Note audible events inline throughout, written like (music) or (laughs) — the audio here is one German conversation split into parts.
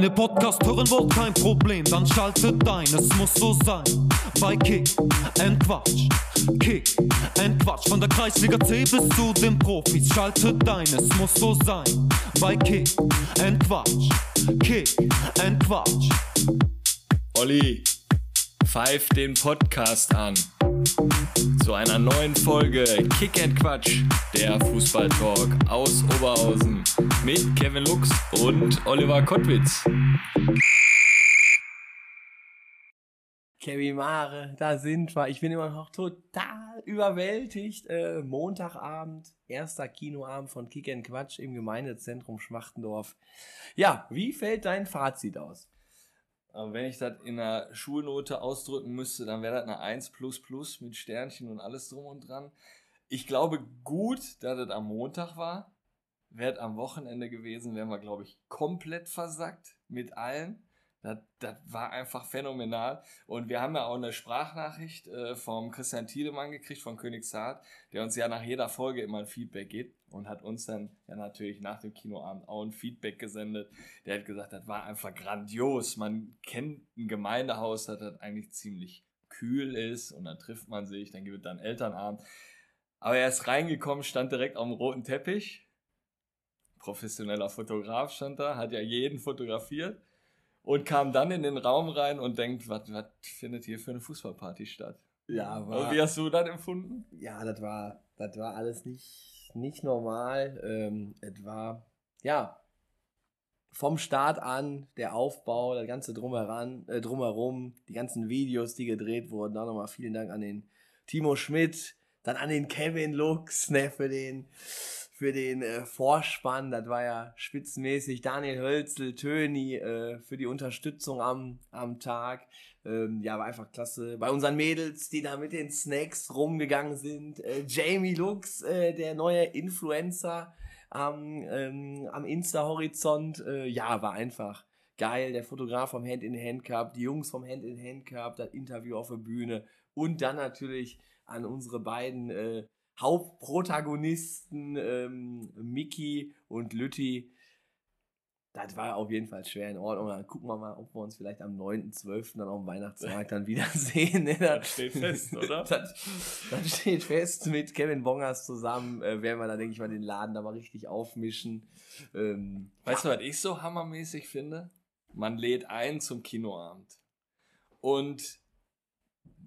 Meine Podcast hören wollt kein Problem, dann schaltet ein, es muss so sein. Bei Kick and Quatsch, Kick and Quatsch. Von der Kreisliga C bis zu den Profis, schaltet ein, es muss so sein. Bei Kick and Quatsch, Kick and Quatsch. Olli, pfeif den Podcast an. Zu einer neuen Folge Kick and Quatsch, der Fußballtalk aus Oberhausen mit Kevin Lux und Oliver Kottwitz. Kevin Mare, da sind wir. Ich bin immer noch total überwältigt. Äh, Montagabend, erster Kinoabend von Kick and Quatsch im Gemeindezentrum Schmachtendorf. Ja, wie fällt dein Fazit aus? Aber wenn ich das in einer Schulnote ausdrücken müsste, dann wäre das eine 1 plus plus mit Sternchen und alles drum und dran. Ich glaube gut, dass das am Montag war. Wäre am Wochenende gewesen, wären wir, glaube ich, komplett versackt mit allen. Das, das war einfach phänomenal. Und wir haben ja auch eine Sprachnachricht äh, vom Christian Tiedemann gekriegt von Königshardt, der uns ja nach jeder Folge immer ein Feedback gibt und hat uns dann ja natürlich nach dem Kinoabend auch ein Feedback gesendet. Der hat gesagt, das war einfach grandios. Man kennt ein Gemeindehaus, das, das eigentlich ziemlich kühl ist und dann trifft man sich, dann gibt es dann Elternabend. Aber er ist reingekommen, stand direkt auf dem roten Teppich. Professioneller Fotograf stand da, hat ja jeden fotografiert und kam dann in den Raum rein und denkt, was findet hier für eine Fußballparty statt? Ja, war, und wie hast du das empfunden? Ja, das war, das war alles nicht, nicht normal. Ähm, es war, ja, vom Start an, der Aufbau, das ganze drumheran, äh, drumherum, die ganzen Videos, die gedreht wurden. Da nochmal vielen Dank an den Timo Schmidt, dann an den Kevin Lux, ne, für den für den äh, Vorspann. Das war ja spitzenmäßig. Daniel Hölzel, Töni äh, für die Unterstützung am, am Tag. Ähm, ja, war einfach klasse. Bei unseren Mädels, die da mit den Snacks rumgegangen sind. Äh, Jamie Lux, äh, der neue Influencer am, ähm, am Insta-Horizont. Äh, ja, war einfach geil. Der Fotograf vom Hand in Hand Cup, die Jungs vom Hand in Hand Cup, das Interview auf der Bühne und dann natürlich an unsere beiden äh, Hauptprotagonisten ähm, Mickey und Lütti. Das war auf jeden Fall schwer in Ordnung. Dann gucken wir mal, ob wir uns vielleicht am 9.12. dann auf dem Weihnachtsmarkt dann wiedersehen. Ne? Das steht fest, oder? (laughs) das, das, steht fest. Mit Kevin Bongers zusammen äh, werden wir da, denke ich mal, den Laden da mal richtig aufmischen. Ähm, weißt ja. du, was ich so hammermäßig finde? Man lädt ein zum Kinoabend. Und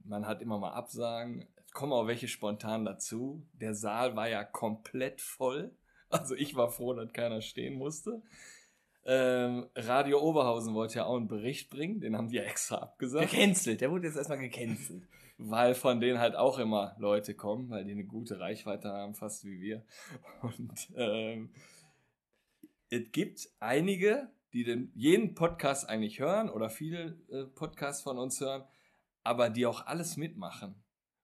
man hat immer mal Absagen kommen auch welche spontan dazu. Der Saal war ja komplett voll. (laughs) Also ich war froh, dass keiner stehen musste. Ähm, Radio Oberhausen wollte ja auch einen Bericht bringen, den haben die ja extra abgesagt. Gecancelt, der wurde jetzt erstmal gecancelt. Weil von denen halt auch immer Leute kommen, weil die eine gute Reichweite haben, fast wie wir. (laughs) Und ähm, es gibt einige, die den, jeden Podcast eigentlich hören oder viele äh, Podcasts von uns hören, aber die auch alles mitmachen.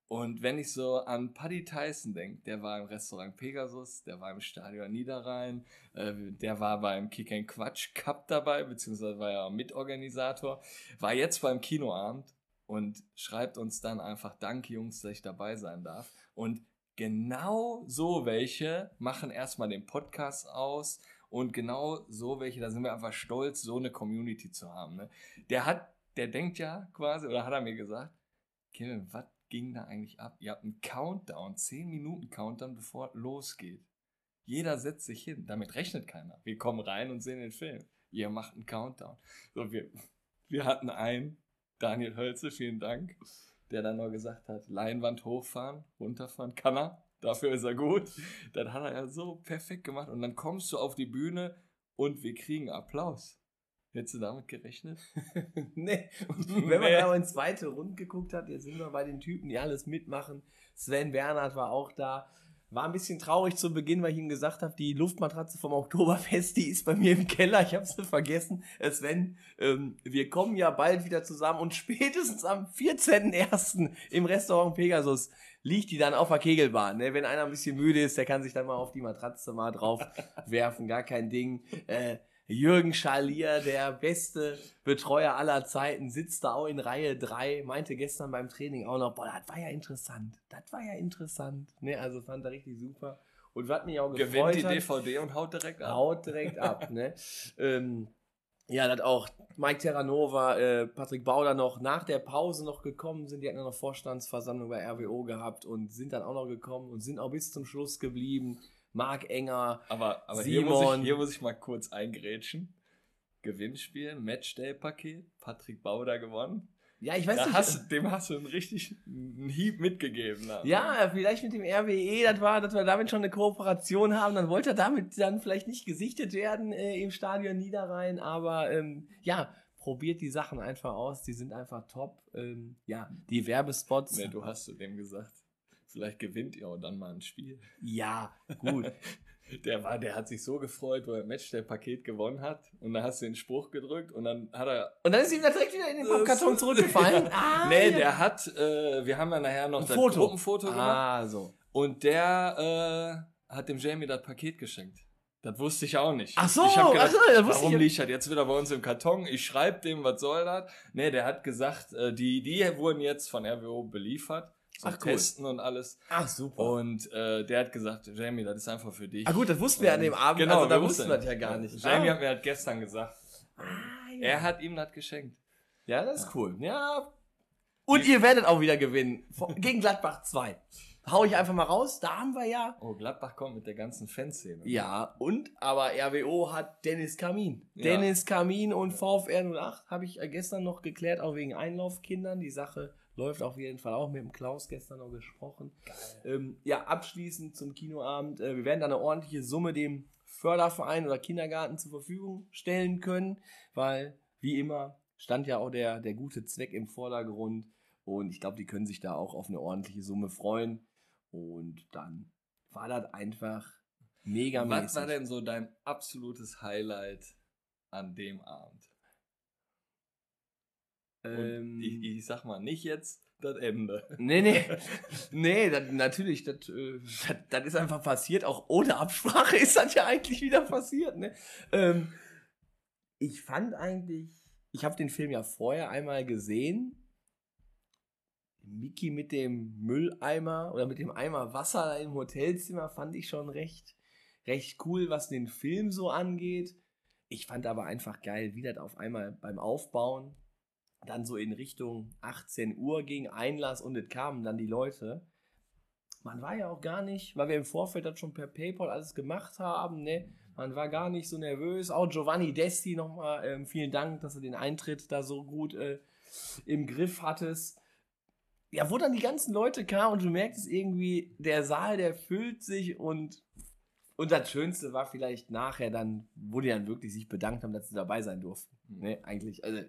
Und wenn ich so an Paddy Tyson denke, der war im Restaurant Pegasus, der war im Stadion Niederrhein, äh, der war beim Kick and Quatsch Cup dabei, beziehungsweise war ja Mitorganisator, war jetzt beim Kinoabend und schreibt uns dann einfach Danke Jungs, dass ich dabei sein darf. Und genau so welche machen erstmal den Podcast aus und genau so welche, da sind wir einfach stolz, so eine Community zu haben. Ne? Der hat, der denkt ja quasi, oder hat er mir gesagt, Kevin, was ging da eigentlich ab? Ihr habt einen Countdown, 10 Minuten Countdown, bevor losgeht. Jeder setzt sich hin, damit rechnet keiner. Wir kommen rein und sehen den Film. Ihr macht einen Countdown. So, wir, wir hatten einen, Daniel Hölze, vielen Dank, der dann noch gesagt hat, Leinwand hochfahren, runterfahren, kann er. Dafür ist er gut. Das hat er ja so perfekt gemacht. Und dann kommst du auf die Bühne und wir kriegen Applaus. Hättest du damit gerechnet? (laughs) nee. Und (laughs) wenn man mal in zweite Runde geguckt hat, jetzt sind wir bei den Typen, die alles mitmachen. Sven Bernhard war auch da. War ein bisschen traurig zu Beginn, weil ich ihm gesagt habe, die Luftmatratze vom Oktoberfest, die ist bei mir im Keller. Ich habe sie vergessen. Äh, Sven, ähm, wir kommen ja bald wieder zusammen und spätestens am 14.01. im Restaurant Pegasus liegt die dann auf der Kegelbahn. Ne? Wenn einer ein bisschen müde ist, der kann sich dann mal auf die Matratze mal drauf (laughs) werfen. Gar kein Ding. Äh, Jürgen Schalier, der beste Betreuer aller Zeiten, sitzt da auch in Reihe 3, meinte gestern beim Training auch noch, boah, das war ja interessant. Das war ja interessant. Ne, also fand er richtig super. Und was mich auch gefreut Gewinnt die DVD und haut direkt ab. Haut direkt ab, ne? (laughs) Ähm, Ja, das auch Mike Terranova, äh, Patrick Bauder noch nach der Pause noch gekommen sind. Die hatten eine Vorstandsversammlung bei RWO gehabt und sind dann auch noch gekommen und sind auch bis zum Schluss geblieben. Marc Enger, Aber, aber hier, muss ich, Simon. hier muss ich mal kurz eingrätschen. Gewinnspiel, Matchday-Paket, Patrick Bauder gewonnen. ja, ich weiß Da nicht. hast, dem hast du einen richtig einen Hieb mitgegeben. ne? Ja, vielleicht mit dem RWE, das war, dass wir damit schon eine Kooperation haben, dann wollte er damit dann vielleicht nicht gesichtet werden äh, im Stadion Niederrhein, aber ähm, ja, probiert die Sachen einfach aus, die sind einfach top. Ähm, ja, die Werbespots. Nee, du hast zu dem gesagt, vielleicht gewinnt ihr auch dann mal ein Spiel. Ja, gut. (laughs) Der war, der hat sich so gefreut, wo er Matchday-Paket gewonnen hat. Und dann hast du den Spruch gedrückt und dann hat er. Und dann ist ihm da direkt wieder in den Pappkarton zurückgefallen. (laughs) Ah, nee, ja. der hat, äh, wir haben ja nachher noch Ein das Foto. Gruppenfoto gemacht. Ah, so. Und der äh, hat dem Jamie das Paket geschenkt. Das wusste ich auch nicht. Ach so, ich hab gedacht, ach so, warum ich- liegt das jetzt wieder bei uns im Karton? Ich schreibe dem, was soll das? Nee, der hat gesagt, äh, die, die wurden jetzt von RWO beliefert. Ach, cool. Testen und alles. Ach, super. Und äh, der hat gesagt, Jamie, das ist einfach für dich. ah, gut, das wussten wir an dem Abend, Genau, also da wir wussten wir das ja gar nicht. Jamie ah. hat mir halt gestern gesagt, Ah, ja. er hat ihm das geschenkt. Ja, das ist cool. Ja. Und ihr werdet auch wieder gewinnen. Gegen Gladbach 2. Hau ich einfach mal raus. Da haben wir ja. Oh, Gladbach kommt mit der ganzen Fanszene. Ja, und aber RWO hat Dennis Kamin. Ja. Dennis Kamin und VfR 08 habe ich äh, gestern noch geklärt, auch wegen Einlaufkindern. Die Sache läuft auf jeden Fall auch mit dem Klaus gestern noch gesprochen. Ähm, ja, abschließend zum Kinoabend. Äh, wir werden da eine ordentliche Summe dem Förderverein oder Kindergarten zur Verfügung stellen können, weil, wie immer, stand ja auch der, der gute Zweck im Vordergrund. Und ich glaube, die können sich da auch auf eine ordentliche Summe freuen. Und dann war das einfach mega Was war denn so dein absolutes Highlight an dem Abend? Ähm, ich, ich sag mal nicht jetzt das Ende. Nee, nee. (laughs) Nee, das, natürlich, das, äh, das ist einfach passiert. Auch ohne Absprache ist das ja eigentlich wieder passiert. Ne? Ähm, ich fand eigentlich, ich habe den Film ja vorher einmal gesehen. Mickey mit dem Mülleimer oder mit dem Eimer Wasser im Hotelzimmer fand ich schon recht, recht cool, was den Film so angeht. Ich fand aber einfach geil, wie das auf einmal beim Aufbauen dann so in Richtung 18 Uhr ging Einlass und es kamen dann die Leute. Man war ja auch gar nicht, weil wir im Vorfeld das schon per PayPal alles gemacht haben, ne? Man war gar nicht so nervös. Auch Giovanni Desti nochmal, ähm, vielen Dank, dass du den Eintritt da so gut äh, im Griff hattest. Ja, wo dann die ganzen Leute kamen und du merkst irgendwie, der Saal, der füllt sich und und das Schönste war vielleicht nachher dann, wo die dann wirklich sich bedankt haben, dass sie dabei sein durften. Ne, eigentlich, also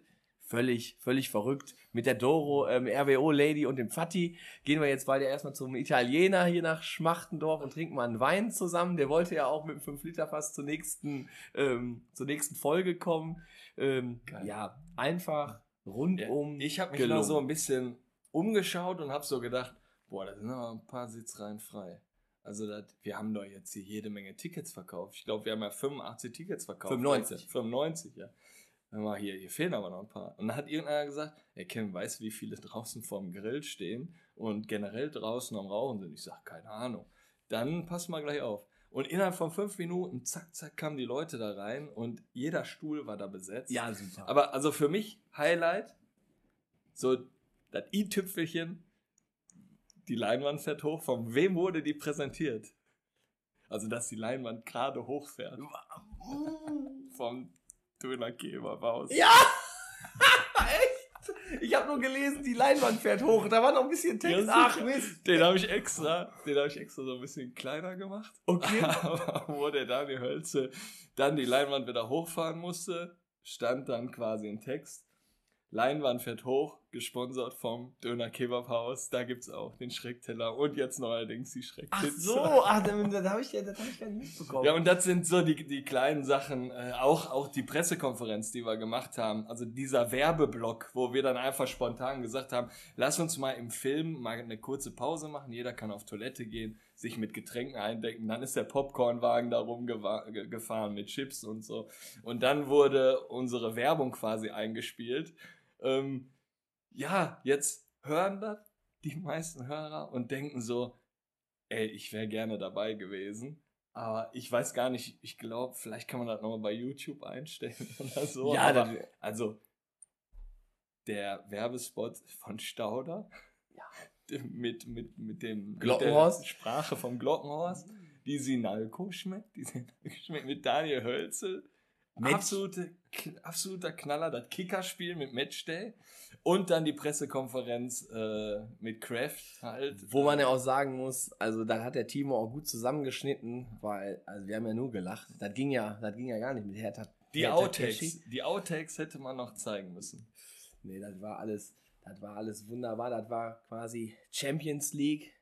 völlig, völlig verrückt. Mit der Doro, ähm, RWO-Lady und dem Fatti gehen wir jetzt beide erstmal zum Italiener hier nach Schmachtendorf und trinken mal einen Wein zusammen. Der wollte ja auch mit dem 5-Liter-Fass zur nächsten, ähm, zur nächsten Folge kommen. Ähm, ja, einfach rundum. ich habe mich gelungen. noch so ein bisschen umgeschaut und habe so gedacht, boah, da sind noch ein paar Sitzreihen frei. Also das, wir haben doch jetzt hier jede Menge Tickets verkauft. Ich glaube, wir haben ja 85 Tickets verkauft. 95. 95, ja. Dann mal hier, hier fehlen aber noch ein paar. Und dann hat irgendeiner gesagt, ey Kevin, weißt du, wie viele draußen vorm Grill stehen und generell draußen am Rauchen sind? Ich sag, keine Ahnung. Dann pass mal gleich auf. Und innerhalb von fünf Minuten, zack, zack, kamen die Leute da rein und jeder Stuhl war da besetzt. ja, super. Aber also für mich Highlight, so das i-Tüpfelchen, die Leinwand fährt hoch. Von wem wurde die präsentiert? Also, dass die Leinwand gerade hochfährt. Vom Dönergeberhaus. Ja! (laughs) Echt? Ich habe nur gelesen, die Leinwand fährt hoch. Da war noch ein bisschen Text. Ja, Ach. Mist. Den habe ich extra, den habe ich extra so ein bisschen kleiner gemacht. Okay. (laughs) Aber wo der Daniel Hölze dann die Leinwand wieder hochfahren musste, stand dann quasi ein Text. Leinwand fährt hoch, gesponsert vom Döner Kebabhaus. Da gibt's auch den Schreckteller und jetzt neuerdings die Ach Schreckpizza. so, ach, das, das habe ich, ja- das ich gar nicht mitbekommen. Ja, und das sind so die, die kleinen Sachen, äh, auch, auch die Pressekonferenz, die wir gemacht haben. Also dieser Werbeblock, wo wir dann einfach spontan gesagt haben, lass uns mal im Film mal eine kurze Pause machen. Jeder kann auf Toilette gehen, sich mit Getränken eindecken. Dann ist der Popcornwagen da rumgefahren mit Chips und so. Und dann wurde unsere Werbung quasi eingespielt. Ähm, ja, jetzt hören das die meisten Hörer und denken so, ey, ich wäre gerne dabei gewesen. Aber ich weiß gar nicht, ich glaube, vielleicht kann man das nochmal bei YouTube einstellen (laughs) oder so. Ja, aber, also der Werbespot von Stauder (laughs) mit, mit, mit dem Glockenhorst? mit der Sprache vom Glockenhorst, die Sinalco schmeckt, die Sinalco schmeckt mit Daniel Hölzel. Absolute, absoluter Knaller, das Kickerspiel mit Matchday und dann die Pressekonferenz äh, mit Kraft halt. Wo man ja auch sagen muss, also da hat der Timo auch gut zusammengeschnitten, weil, also wir haben ja nur gelacht. Das ging ja, das ging ja gar nicht mit Hertha. Die Hertha Outtakes, die Outtakes hätte man noch zeigen müssen. Nee, das war alles, das war alles wunderbar. Das war quasi Champions League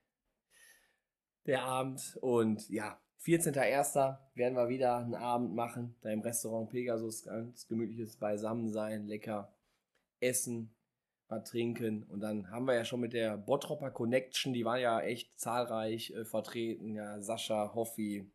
der Abend. Und ja, 14.01. werden wir wieder einen Abend machen, da im Restaurant Pegasus ganz gemütliches Beisammensein, lecker essen, was trinken. Und dann haben wir ja schon mit der Bottropper Connection, die war ja echt zahlreich äh, vertreten. Ja, Sascha, Hoffi,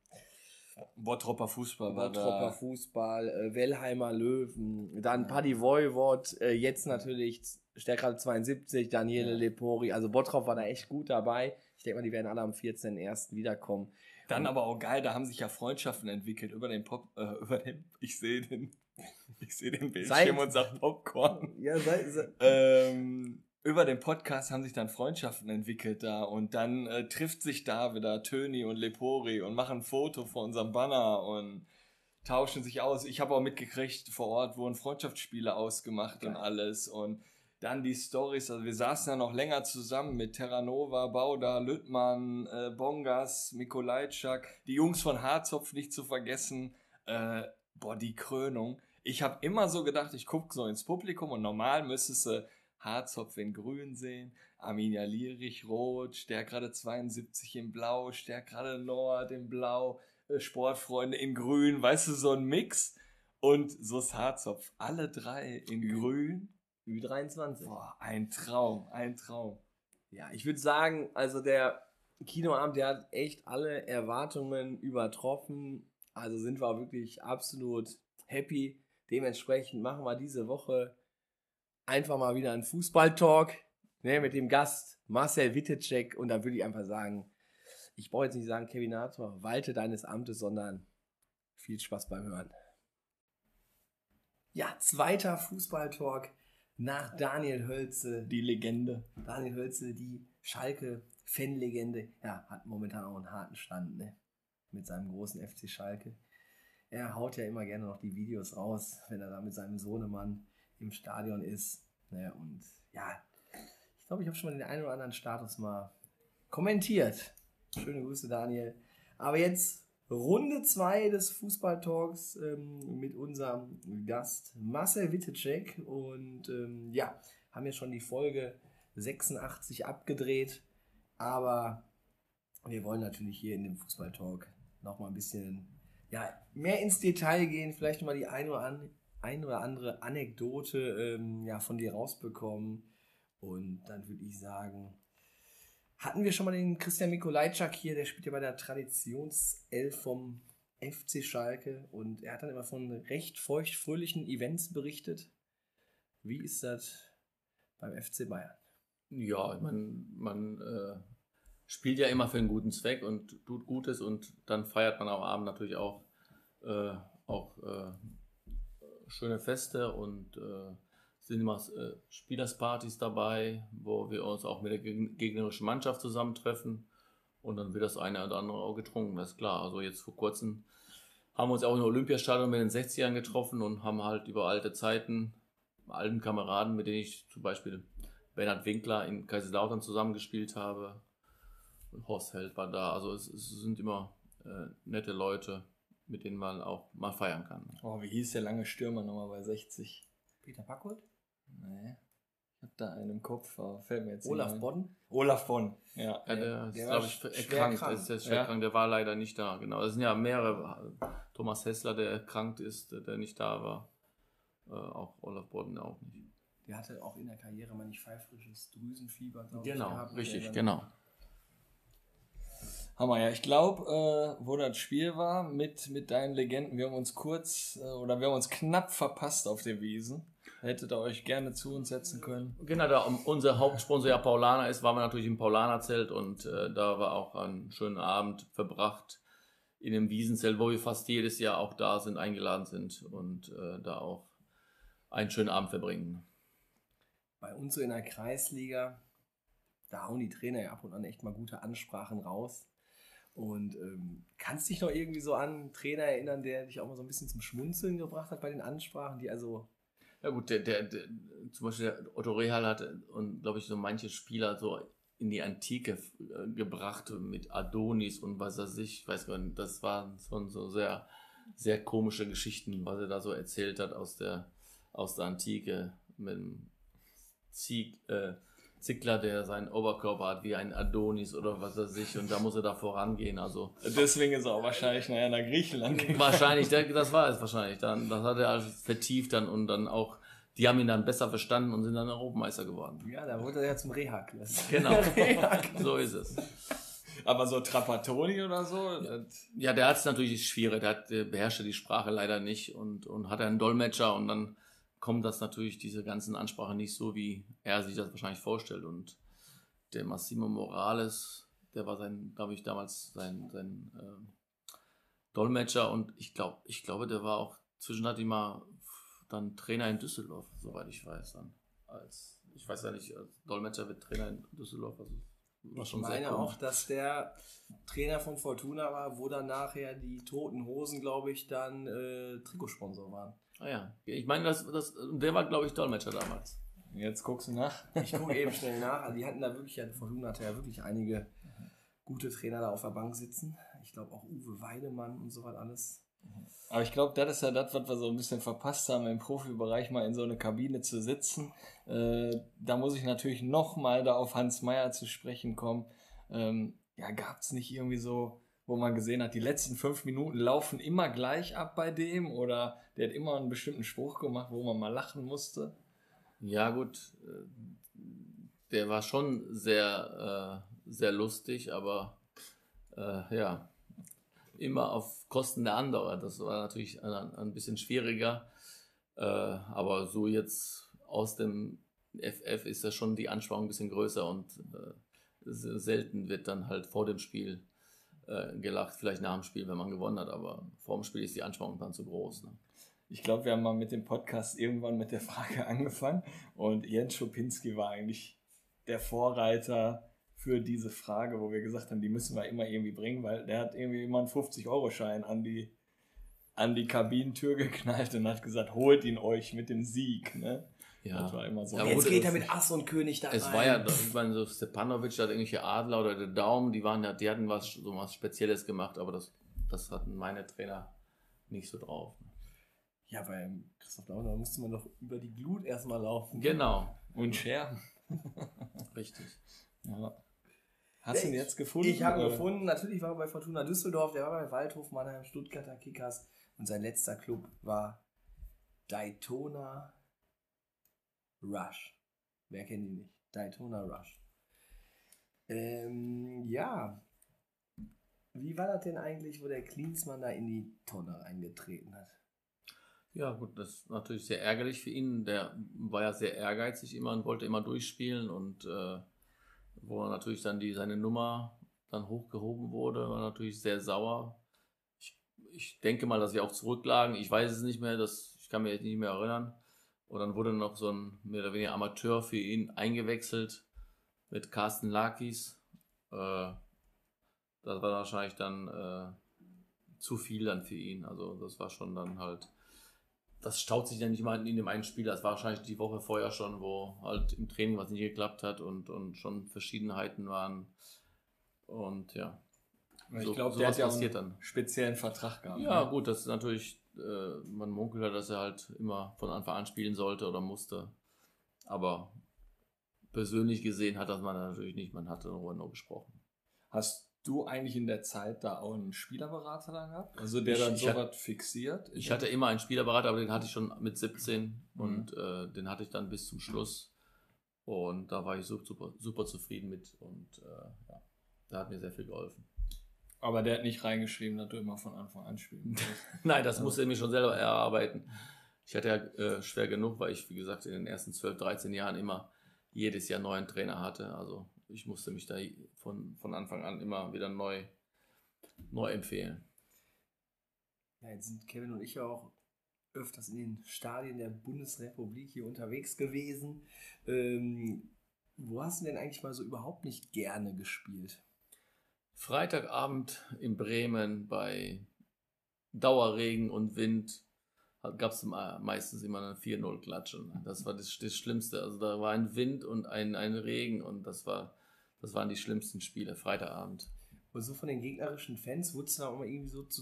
Bottropper Fußball war Bottropper. Fußball, äh, Wellheimer Löwen, dann Paddy Voivod, äh, jetzt natürlich Stärkrade 72, Daniele Ja. Lepori, also Bottrop war da echt gut dabei. Ich denke mal, die werden alle am 14.01. wiederkommen. Dann aber auch geil, da haben sich ja Freundschaften entwickelt über den Pop, äh, (laughs) über den, ich sehe den, (laughs) ich sehe den Bildschirm Sei- und sag Popcorn. Ja, sei, sei, ähm, über den Podcast haben sich dann Freundschaften entwickelt da und dann äh, trifft sich da wieder Töni und Lepori und machen ein Foto vor unserem Banner und tauschen sich aus. Ich habe auch mitgekriegt, vor Ort wurden Freundschaftsspiele ausgemacht und Geil. alles und dann die Stories, also wir saßen ja noch länger zusammen mit Terranova, Bauda, Lüttmann, äh, Bongas, Mikolajczak, die Jungs von Harzopf nicht zu vergessen. Äh, boah, die Krönung. Ich habe immer so gedacht, ich gucke so ins Publikum und normal müsstest du Harzopf in grün sehen, Arminia Lierich rot, Stärkrade 72 in blau, Stärkrade Nord in blau, äh, Sportfreunde in grün, weißt du, so ein Mix. Und so ist Harzopf, alle drei in grün. Ü23. Boah, ein Traum, ein Traum. Ja, ich würde sagen, also der Kinoabend, der hat echt alle Erwartungen übertroffen. Also sind wir wirklich absolut happy. Dementsprechend machen wir diese Woche einfach mal wieder einen Fußball-Talk ne, mit dem Gast Marcel Wittecek. Und dann würde ich einfach sagen, ich brauche jetzt nicht sagen, Kevinator, walte deines Amtes, sondern viel Spaß beim Hören. Ja, zweiter Fußball-Talk nach Daniel Hölze. Die Legende. Daniel Hölzel, die Schalke-Fanlegende, ja, hat momentan auch einen harten Stand, ne? Mit seinem großen FC Schalke. Er haut ja immer gerne noch die Videos raus, wenn er da mit seinem Sohnemann im Stadion ist. Ne? Und ja, ich glaube, ich habe schon mal den einen oder anderen Status mal kommentiert. Schöne Grüße, Daniel. Aber jetzt Runde 2 des Fußballtalks ähm, mit unserem Gast Marcel Wittecek. Und ähm, ja, haben ja schon die Folge 86 abgedreht. Aber wir wollen natürlich hier in dem Fußballtalk noch mal ein bisschen ja, mehr ins Detail gehen. Vielleicht mal die ein oder, an, ein oder andere Anekdote ähm, ja, von dir rausbekommen. Und dann würde ich sagen, hatten wir schon mal den Christian Mikolajczak hier, der spielt ja bei der Traditionself vom FC Schalke und er hat dann immer von recht feuchtfröhlichen Events berichtet. Wie ist das beim FC Bayern? Ja, man, man äh, spielt ja immer für einen guten Zweck und tut Gutes und dann feiert man am Abend natürlich auch, äh, auch äh, schöne Feste und äh, sind immer äh, Spielerspartys dabei, wo wir uns auch mit der geg- gegnerischen Mannschaft zusammentreffen und dann wird das eine oder andere auch getrunken, das ist klar. Also jetzt vor kurzem haben wir uns auch im Olympiastadion mit den 60ern getroffen und haben halt über alte Zeiten, alten Kameraden, mit denen ich zum Beispiel Bernhard Winkler in Kaiserslautern zusammengespielt habe. Und Horst Held war da. Also es, es sind immer äh, nette Leute, mit denen man auch mal feiern kann. Oh, wie hieß der lange Stürmer nochmal bei 60? Peter Packold? Nee. Ich hab da einen im Kopf, aber fällt mir jetzt Olaf. Bodden? Olaf Bonn. Ja. Ja, der, der ist, glaube ich, erkrankt. krank. Ist der, schwer Ja. krank. der war leider nicht da. Genau. Es sind ja mehrere. Thomas Hessler, der erkrankt ist, der- nicht da war. Äh, auch Olaf Bodden auch nicht. Der hatte auch in der Karriere mal nicht pfeifrisches Drüsenfieber, glaube ich. Genau, gehabt, richtig, genau. Hammer, ja. Ich glaube, äh, wo das Spiel war mit, mit deinen Legenden, wir haben uns kurz äh, oder wir haben uns knapp verpasst auf der Wiesen. Hättet ihr euch gerne zu uns setzen können. Genau, da unser Hauptsponsor ja Paulaner ist, waren wir natürlich im Paulaner-Zelt und äh, da war auch ein schöner Abend verbracht in dem Wiesenzelt, wo wir fast jedes Jahr auch da sind, eingeladen sind und äh, da auch einen schönen Abend verbringen. Bei uns so in der Kreisliga, da hauen die Trainer ja ab und an echt mal gute Ansprachen raus. Und ähm, kannst dich noch irgendwie so an einen Trainer erinnern, der dich auch mal so ein bisschen zum Schmunzeln gebracht hat bei den Ansprachen, die also. Ja gut, der, der, der zum Beispiel der Otto Rehal hat und glaube ich so manche Spieler so in die Antike äh, gebracht mit Adonis und was weiß ich, ich weiß gar nicht, das waren schon so sehr, sehr komische Geschichten, was er da so erzählt hat aus der, aus der Antike mit dem Zieg, äh, Zickler, der seinen Oberkörper hat wie ein Adonis oder was weiß ich und da muss er da vorangehen, also. Deswegen ist er auch wahrscheinlich nachher nach Griechenland gegangen. Wahrscheinlich, das war es wahrscheinlich. Dann, das hat er also vertieft dann und dann auch die haben ihn dann besser verstanden und sind dann Europameister geworden. Ja, da wurde er ja zum Rehakles. Genau, (laughs) so ist es. Aber so Trapattoni oder so? Ja, der hat es natürlich schwierig. Der, hat, der beherrschte die Sprache leider nicht und, und hat einen Dolmetscher und dann kommt das natürlich, diese ganzen Ansprachen nicht so, wie er sich das wahrscheinlich vorstellt. Und der Massimo Morales, der war sein, glaube ich, damals sein, sein äh, Dolmetscher und ich glaube, ich glaube, der war auch zwischendurch mal dann Trainer in Düsseldorf, soweit ich weiß. Dann als, ich weiß ja nicht, als Dolmetscher wird Trainer in Düsseldorf. Also ich meine auch, dass der Trainer von Fortuna war, wo dann nachher die Toten Hosen, glaube ich, dann äh, Trikotsponsor waren. Ah ja, ich meine, das, das, der war, glaube ich, Dolmetscher damals. Jetzt guckst du nach. Ich gucke eben schnell nach. Also die hatten da wirklich, ja, Fortuna hatte ja wirklich einige gute Trainer da auf der Bank sitzen. Ich glaube auch Uwe Weidemann und so was alles. Aber ich glaube, das ist ja das, was wir so ein bisschen verpasst haben, im Profibereich mal in so eine Kabine zu sitzen. Äh, da muss ich natürlich nochmal da auf Hans Meyer zu sprechen kommen. Ähm, ja, gab es nicht irgendwie so, wo man gesehen hat, die letzten fünf Minuten laufen immer gleich ab bei dem oder der hat immer einen bestimmten Spruch gemacht, wo man mal lachen musste? Ja, gut. Äh, der war schon sehr, äh, sehr lustig, aber äh, ja, immer auf Kosten der anderen. Das war natürlich ein, ein bisschen schwieriger. Äh, aber so jetzt aus dem FF ist ja schon die Anspannung ein bisschen größer und äh, selten wird dann halt vor dem Spiel äh, gelacht, vielleicht nach dem Spiel, wenn man gewonnen hat, aber vor dem Spiel ist die Anspannung dann zu groß. Ne? Ich glaube, wir haben mal mit dem Podcast irgendwann mit der Frage (laughs) angefangen und Jens Schopinski war eigentlich der Vorreiter für diese Frage, wo wir gesagt haben, die müssen wir immer irgendwie bringen, weil der hat irgendwie immer einen 50-Euro-Schein an die, an die Kabinentür geknallt und hat gesagt, holt ihn euch mit dem Sieg. Ne? Ja. Das war immer so. Ja, Jetzt geht er mit Ass und König da Es rein. war ja, ich meine, so Stepanovic hat irgendwelche Adler oder der Daumen, die waren ja, die hatten was, so was Spezielles gemacht, aber das, das hatten meine Trainer nicht so drauf. Ja, beim Christoph Dauner musste man doch über die Glut erstmal laufen. Genau. Und Scherben. Richtig. Ja. Hast du ihn jetzt gefunden? Ich habe ihn gefunden. Natürlich war er bei Fortuna Düsseldorf, der war bei Waldhof Mannheim, Stuttgarter Kickers und sein letzter Club war Daytona Rush. Wer kennt ihn nicht? Daytona Rush. Ähm, ja. Wie war das denn eigentlich, wo der Klinsmann da in die Tonne reingetreten hat? Ja, gut, das ist natürlich sehr ärgerlich für ihn. Der war ja sehr ehrgeizig immer und wollte immer durchspielen und äh, wo natürlich dann die, seine Nummer dann hochgehoben wurde, war natürlich sehr sauer. Ich, ich denke mal, dass sie auch zurücklagen. Ich weiß es nicht mehr, das, ich kann mich jetzt nicht mehr erinnern. Und dann wurde noch so ein mehr oder weniger Amateur für ihn eingewechselt mit Carsten Lakis. Äh, das war wahrscheinlich dann äh, zu viel dann für ihn. Also das war schon dann halt das staut sich ja nicht mal in dem einen Spiel. Das war wahrscheinlich die Woche vorher schon, wo halt im Training was nicht geklappt hat und, und schon Verschiedenheiten waren. Und ja. Ich So- glaube, der hat ja einen dann. speziellen Vertrag gehabt. Ja, ne? gut, das ist natürlich, äh, man munkelt ja, dass er halt immer von Anfang an spielen sollte oder musste. Aber persönlich gesehen hat das man natürlich nicht. Man hatte darüber nur gesprochen. Hast du eigentlich in der Zeit da auch einen Spielerberater da gehabt? Also der Ich- dann ich sowas fixiert? Ich hatte immer einen Spielerberater, aber den hatte ich schon mit 17 Mhm. und äh, den hatte ich dann bis zum Schluss. Und da war ich super, super, zufrieden mit und äh, ja, der hat mir sehr viel geholfen. Aber der hat nicht reingeschrieben, dass du immer von Anfang an spielen musst. (laughs) Nein, das musste ich mir schon selber erarbeiten. Ich hatte ja äh, schwer genug, weil ich, wie gesagt, in den ersten 12, 13 Jahren immer jedes Jahr neuen Trainer hatte. Also ich musste mich da von, von Anfang an immer wieder neu, neu empfehlen. Ja, jetzt sind Kevin und ich ja auch öfters in den Stadien der Bundesrepublik hier unterwegs gewesen. Ähm, wo hast du denn eigentlich mal so überhaupt nicht gerne gespielt? Freitagabend in Bremen bei Dauerregen und Wind gab es meistens immer eine 4-0-Klatsche. Das war das, das, Schlimmste. Also da war ein Wind und ein, ein Regen und das war das waren die schlimmsten Spiele, Freitagabend. Und so von den gegnerischen Fans wurdest du da auch mal irgendwie so zu,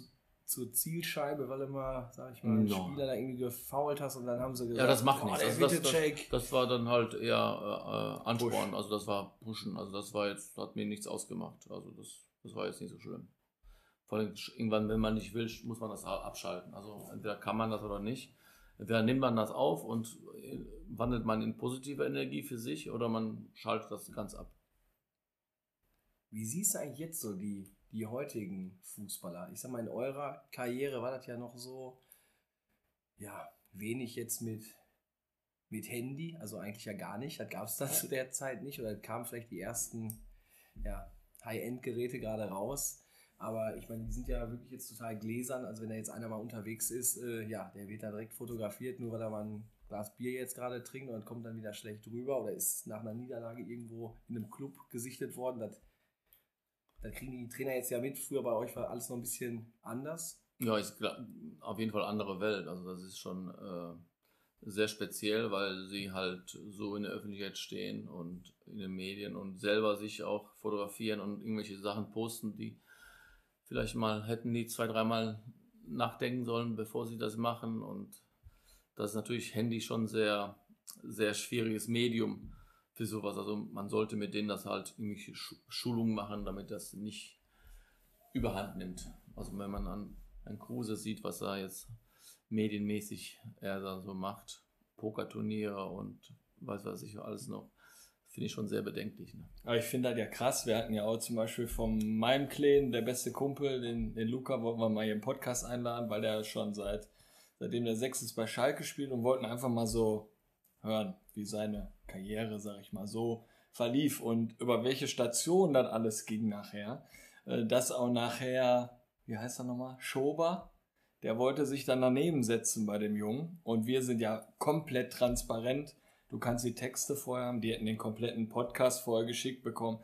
zur Zielscheibe, weil immer, sag ich mal, ein no. Spieler da irgendwie gefault hast und dann haben sie gesagt, ja, das macht nichts. Also das, das, das, war dann halt eher äh, Ansporn, Push. also das war Pushen, also das war jetzt, hat mir nichts ausgemacht. Also das, das war jetzt nicht so schlimm. Vor allem irgendwann, wenn man nicht will, muss man das abschalten. Also entweder kann man das oder nicht. Entweder nimmt man das auf und äh, wandelt man in positive Energie für sich oder man schaltet das ganz ab. Wie siehst du eigentlich jetzt so die, die heutigen Fußballer? Ich sag mal, in eurer Karriere war das ja noch so, ja, wenig jetzt mit, mit Handy, also eigentlich ja gar nicht. Das gab es dann (laughs) zu der Zeit nicht oder kamen vielleicht die ersten ja, High-End-Geräte gerade raus. Aber ich meine, die sind ja wirklich jetzt total gläsern. Also wenn da jetzt einer mal unterwegs ist, äh, ja, der wird da direkt fotografiert, nur weil er mal ein Glas Bier jetzt gerade trinkt und kommt dann wieder schlecht drüber oder ist nach einer Niederlage irgendwo in einem Club gesichtet worden. Das da kriegen die Trainer jetzt ja mit. Früher bei euch war alles noch ein bisschen anders. Ja, ist auf jeden Fall andere Welt. Also das ist schon äh, sehr speziell, weil sie halt so in der Öffentlichkeit stehen und in den Medien und selber sich auch fotografieren und irgendwelche Sachen posten, die vielleicht mal hätten die zwei, dreimal nachdenken sollen, bevor sie das machen. Und das ist natürlich Handy schon sehr, sehr schwieriges Medium für sowas. Also man sollte mit denen das halt irgendwelche Schulungen machen, damit das nicht überhand nimmt. Also wenn man an ein Kruse sieht, was er jetzt medienmäßig er da so macht, Pokerturniere und weiß was ich alles noch, finde ich schon sehr bedenklich. Ne? Aber ich finde halt ja krass, wir hatten ja auch zum Beispiel von meinem Kleen, der beste Kumpel, den, den Luca, wollten wir mal hier im Podcast einladen, weil der schon seit, seitdem der sechs ist bei Schalke spielt und wollten einfach mal so hören, wie seine Karriere, sag ich mal, so verlief und über welche Station dann alles ging nachher. Äh, dass auch nachher, wie heißt er nochmal, Schober, der wollte sich dann daneben setzen bei dem Jungen. Und wir sind ja komplett transparent. Du kannst die Texte vorher haben, die hätten den kompletten Podcast vorher geschickt bekommen.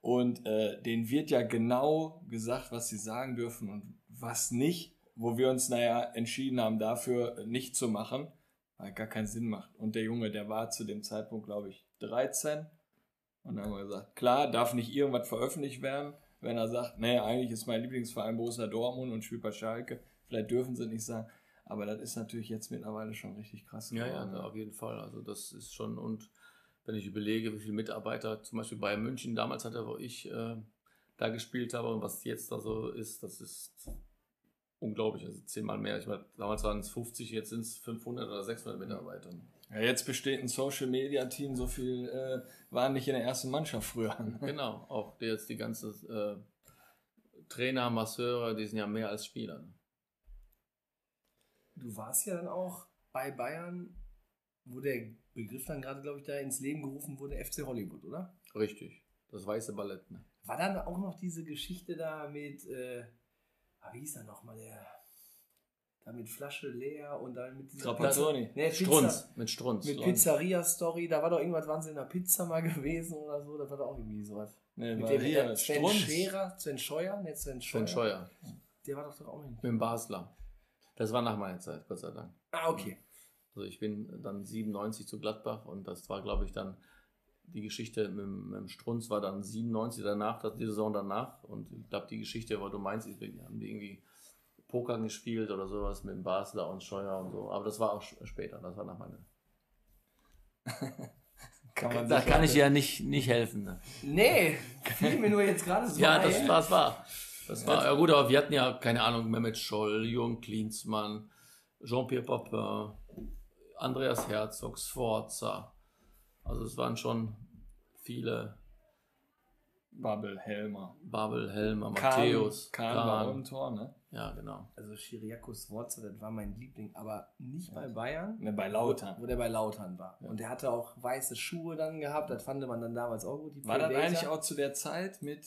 Und äh, denen wird ja genau gesagt, was sie sagen dürfen und was nicht, wo wir uns naja entschieden haben, dafür nicht zu machen weil gar keinen Sinn macht. Und der Junge, der war zu dem Zeitpunkt, glaube ich, 13. Und dann haben wir gesagt, klar, darf nicht irgendwas veröffentlicht werden, wenn er sagt, nee, eigentlich ist mein Lieblingsverein Borussia Dortmund und spielt bei Schalke. Vielleicht dürfen sie nicht sagen. Aber das ist natürlich jetzt mittlerweile schon richtig krass. Ja, ja, auf jeden Fall. Also das ist schon, und wenn ich überlege, wie viele Mitarbeiter, zum Beispiel bei München damals hatte, wo ich äh, da gespielt habe und was jetzt da so ist, das ist unglaublich, also zehnmal mehr. Ich meine, damals waren es 50, jetzt sind es 500 oder 600 Mitarbeiter. Ja, jetzt besteht ein Social Media Team, so viel äh, waren nicht in der ersten Mannschaft früher. (laughs) genau, auch jetzt die ganze äh, Trainer, Masseure, die sind ja mehr als Spieler. Du warst ja dann auch bei Bayern, wo der Begriff dann gerade, glaube ich, da ins Leben gerufen wurde, FC Hollywood, oder? Richtig, das weiße Ballett. Ne? War dann auch noch diese Geschichte da mit äh, ah, wie hieß er nochmal, der, da mit Flasche leer und dann mit dieser Trapazzoni. Nee, Strunz, mit Strunz. Mit Pizzeria-Story, da war doch irgendwas, waren sie in der Pizza mal (laughs) gewesen oder so, da war doch auch irgendwie sowas. Nee, mit dem hier, Sven Scherer, Sven Scheuer, ne, Sven Scheuer. Sven Scheuer. Der war doch doch auch nicht. Mit dem Basler. Das war nach meiner Zeit, Gott sei Dank. Ah, okay. Also ich bin dann 97 zu Gladbach und das war, glaube ich, dann die Geschichte mit, mit dem Strunz war dann 97 danach, die Saison danach. Und ich glaube, die Geschichte, wo du meinst, haben die irgendwie Poker gespielt oder sowas mit dem Basler und Scheuer und so. Aber das war auch später, das war nach meiner. (laughs) kann da kann ich ja nicht, nicht helfen. Ne? Nee, fiel mir nur jetzt gerade so Ja, das, das war. Das war, ja gut, aber wir hatten ja, keine Ahnung, Mehmet Scholl, Jürgen Klinsmann, Jean-Pierre Papin, Andreas Herzog, Sforza, also es waren schon viele. Babel Helmer. Babel Helmer, Matthäus. Kahn, Kahn war im Tor, ne? Ja, genau. Also Schiriakos Wurzel, das war mein Liebling, aber nicht bei Bayern. Ne, bei Lautern. Wo, wo der bei Lautern war. Ja. Und der hatte auch weiße Schuhe dann gehabt, das fand man dann damals auch gut. war das eigentlich auch zu der Zeit mit,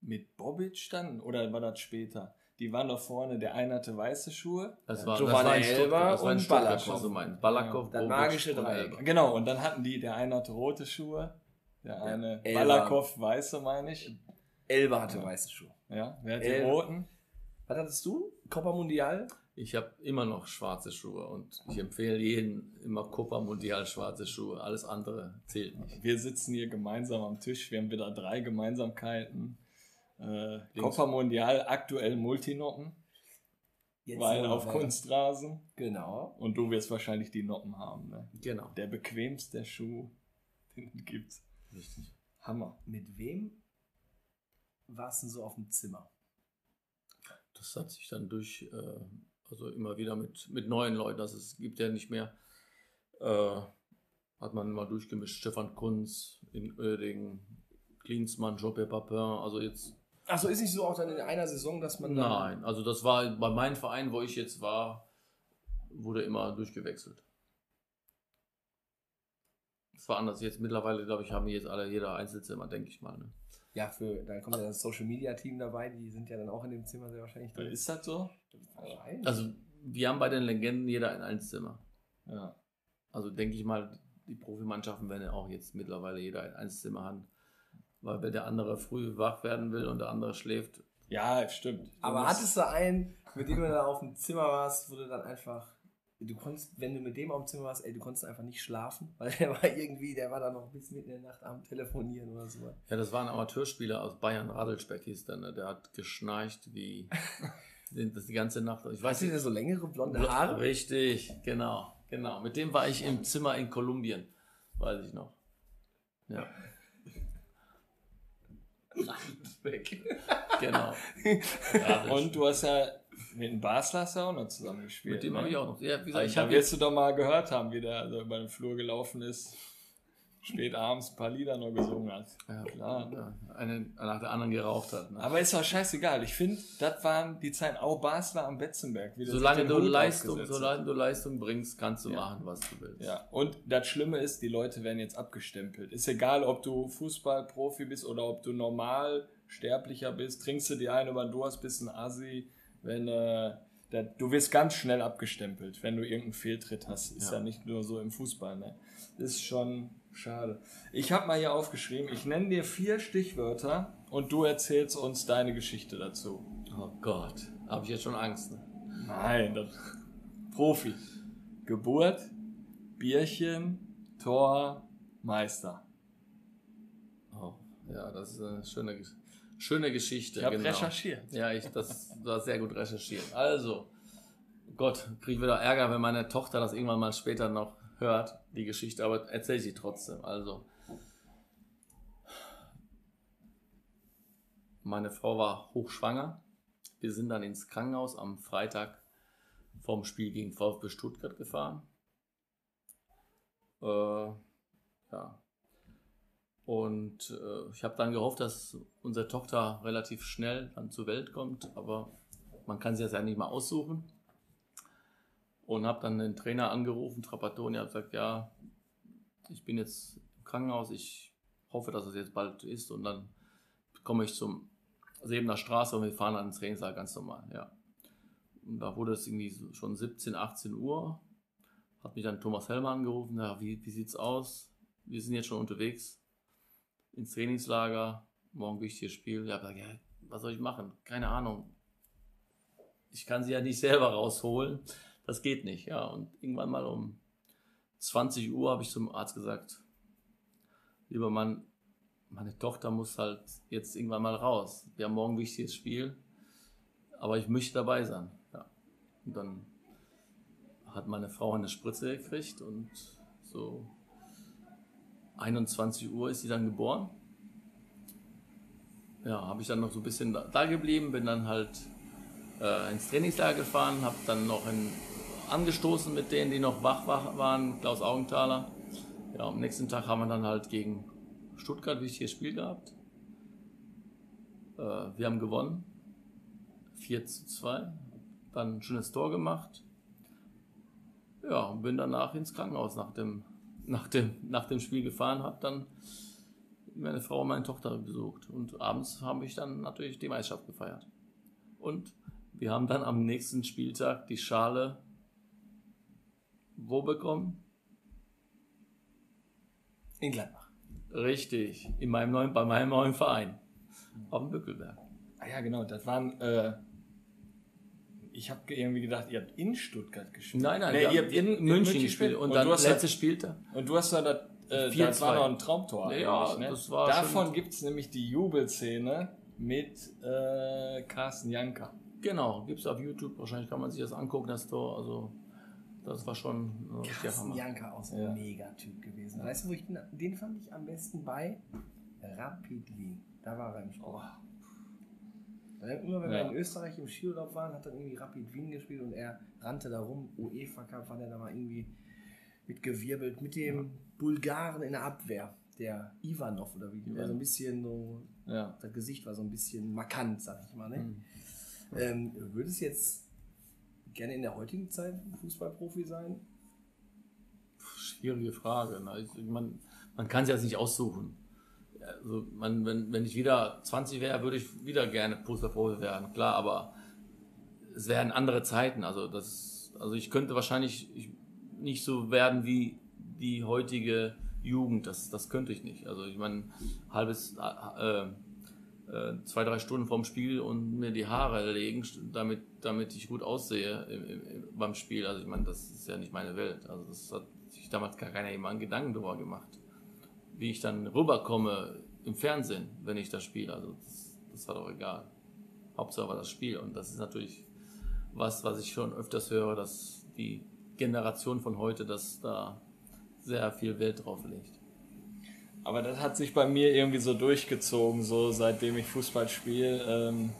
mit Bobic dann oder war das später? Die waren doch vorne, der eine hatte weiße Schuhe. Das war, Giovanna das war Elber das war und Balakow. was du meinst. Balakow, Das Bobic magische und Dreieck. Elber. Genau, und dann hatten die, der eine hatte rote Schuhe, der eine Elber. Balakow weiße, meine ich. Elba hatte weiße Schuhe. Ja, wer hat die Elber. roten? Was hattest du? Copa Mundial? Ich habe immer noch schwarze Schuhe und ich empfehle jedem immer Copa Mundial schwarze Schuhe. Alles andere zählt nicht. Wir sitzen hier gemeinsam am Tisch, wir haben wieder drei Gemeinsamkeiten. Äh. Copa Mundial aktuell Multinoppen, Jetzt weil auf noch- Kunstrasen. Genau. Und du wirst wahrscheinlich die Noppen haben. Ne? Genau. Der bequemste Schuh, (laughs) den es gibt. Richtig. Hammer. Mit wem warst du denn so auf dem Zimmer? Das hat sich dann durch, äh, also immer wieder mit, mit neuen Leuten, also es gibt ja nicht mehr, äh, hat man immer durchgemischt. Stefan Kunz in Oerding, Klinsmann, Jope Papin, also jetzt Achso, ist nicht so auch dann in einer Saison, dass man. Nein, also das war bei meinem Verein, wo ich jetzt war, wurde immer durchgewechselt. Das war anders. Jetzt mittlerweile, glaube ich, haben jetzt alle jeder Einzelzimmer, denke ich mal. Ne? Ja, für, dann kommt ja das Social Media Team dabei, die sind ja dann auch in dem Zimmer sehr wahrscheinlich drin. Ist das so? Wahrscheinlich. Also wir haben bei den Legenden jeder ein Einzelzimmer. Ja. Also denke ich mal, die Profimannschaften werden ja auch jetzt mittlerweile jeder ein Einzelzimmer haben. Weil wenn der andere früh wach werden will und der andere schläft, Ja, stimmt. Du Aber hattest du einen, mit dem du da auf dem Zimmer warst, wo du dann einfach. Du konntest, wenn du mit dem auf dem Zimmer warst, ey, du konntest einfach nicht schlafen, (laughs) weil der war irgendwie, der war da noch bis mitten in der Nacht am Telefonieren oder so. ja, das war ein Amateurspieler aus Bayern, Radelspeck hieß der, ne? der hat geschnarcht wie (laughs) das die ganze Nacht. Ich weiß nicht, der so längere blonde Haare? Richtig, genau, genau. Mit dem war ich im Zimmer in Kolumbien, weiß ich noch. Ja. Weg. Genau. Und du hast ja mit dem Basler hast du auch noch zusammen gespielt. mit dem ne? habe ich auch noch. Ja, wie gesagt, Also, ich habe jetzt. du doch mal gehört haben, wie der so über den Flur gelaufen ist. Spät abends ein paar Lieder noch gesungen hat. Ja, Klar. Ja, eine nach der anderen geraucht hat. Ne? Aber ist doch scheißegal. Ich finde, das waren die Zeiten auch Basler am Betzenberg. Solange du, Hut Leistung, solange du Leistung bringst, kannst du Ja. machen, was du willst. Ja, und das Schlimme ist, die Leute werden jetzt abgestempelt. Ist egal, ob du Fußballprofi bist oder ob du normal sterblicher bist, trinkst du die eine über den Durst, bist ein Assi, wenn äh, da, du wirst ganz schnell abgestempelt, wenn du irgendeinen Fehltritt hast. Ist ja, Ja. nicht nur so im Fußball, ne? Ist schon schade. Ich habe mal hier aufgeschrieben, ich nenne dir vier Stichwörter und du erzählst uns deine Geschichte dazu. Oh Gott, habe ich jetzt schon Angst. Ne? Nein, das Profi. Geburt, Bierchen, Tor, Meister. Oh, ja, das ist eine schöne, schöne Geschichte. Ich habe genau. recherchiert. Ja, ich, das war sehr gut recherchiert. Also, Gott, kriege ich wieder Ärger, wenn meine Tochter das irgendwann mal später noch hört, die Geschichte, aber erzähle ich sie trotzdem. Also, meine Frau war hochschwanger. Wir sind dann ins Krankenhaus am Freitag vorm Spiel gegen VfB Stuttgart gefahren. Äh, ja. Und äh, ich habe dann gehofft, dass unsere Tochter relativ schnell dann zur Welt kommt, aber man kann sie jetzt ja nicht mal aussuchen. Und habe dann den Trainer angerufen, Trapattoni, hat gesagt, ja, ich bin jetzt im Krankenhaus, ich hoffe, dass es jetzt bald ist und dann komme ich zum Sebener Straße und wir fahren dann ins Trainingssaal ganz normal, ja. Und da wurde es irgendwie schon 17, 18 Uhr, hat mich dann Thomas Helmer angerufen, ja, wie, wie sieht's aus? Wir sind jetzt schon unterwegs ins Trainingslager, morgen wichtiges Spiel. Ja, aber, ja, was soll ich machen? Keine Ahnung. Ich kann sie ja nicht selber rausholen. Das geht nicht, ja. Und irgendwann mal um 20 Uhr habe ich zum Arzt gesagt, lieber Mann, meine Tochter muss halt jetzt irgendwann mal raus. Wir haben morgen ein wichtiges Spiel, aber ich möchte dabei sein. Ja. Und dann hat meine Frau eine Spritze gekriegt und so 21 Uhr ist sie dann geboren. Ja, habe ich dann noch so ein bisschen da, geblieben, bin dann halt äh, ins Trainingslager gefahren, habe dann noch in, angestoßen mit denen, die noch wach wa- waren, Klaus Augenthaler. Ja, am nächsten Tag haben wir dann halt gegen Stuttgart ein wichtiges Spiel gehabt. Äh, wir haben gewonnen, 4 zu 2, dann ein schönes Tor gemacht. Ja, und bin danach ins Krankenhaus nach dem, nach dem, nach dem Spiel gefahren, habe dann meine Frau und meine Tochter besucht. Und abends habe ich dann natürlich die Meisterschaft gefeiert. Und Wir haben dann am nächsten Spieltag die Schale wo bekommen? In Gladbach. Richtig, in meinem neuen, bei meinem neuen Verein. Auf dem Bückelberg. Ah ja, genau, das waren. Äh, ich habe irgendwie gedacht, ihr habt in Stuttgart gespielt. Nein, nein, nee, ihr habt in, München gespielt. Und, dann du hast letzte das, Spieltag. und du hast da das. Äh, 4-2. das war noch ein Traumtor. Ja, ne? das war Davon gibt es nämlich die Jubelszene mit äh, Carsten Janka. Genau, gibt es auf YouTube. Wahrscheinlich kann man sich das angucken, das Tor. Also, das war schon äh, richtig Carsten Hammer. Janka auch so ein Ja. Megatyp gewesen. Weißt du, wo ich den, den fand ich am besten bei? Rapid Wien. Da war er im Spiel. Weil Immer wenn wir Ja. in Österreich im Skiurlaub waren, hat dann irgendwie Rapid Wien gespielt und er rannte da rum. UEFA Cup war der da mal irgendwie mitgewirbelt mit dem Bulgaren in der Abwehr. Der Ivanov oder wie, der so ein bisschen so, Ja. das Gesicht war so ein bisschen markant, sag ich mal. Ne? Mhm. Ähm, würdest du jetzt gerne in der heutigen Zeit Fußballprofi sein? Schwierige Frage. Ne? Man, man kann es ja nicht aussuchen. Also man, wenn, wenn ich wieder 20 wäre, würde ich wieder gerne Fußballprofi werden, klar, aber es wären andere Zeiten. Also, das, also ich könnte wahrscheinlich ich- nicht so werden wie die heutige Jugend. Das, das könnte ich nicht. Also ich meine, halbes äh, zwei, drei Stunden vorm Spiel und mir die Haare legen, damit, damit ich gut aussehe im, im, im, beim Spiel. Also ich meine, das ist ja nicht meine Welt. Also das hat sich damals gar keiner jemand Gedanken darüber gemacht. Wie ich dann rüberkomme im Fernsehen, wenn ich das spiele. Also das, das war doch egal. Hauptsache war das Spiel. Und das ist natürlich was, was ich schon öfters höre, dass die Generation von heute, dass da sehr viel Wert drauf legt. Aber das hat sich bei mir irgendwie so durchgezogen, so seitdem ich Fußball spiele. Ähm,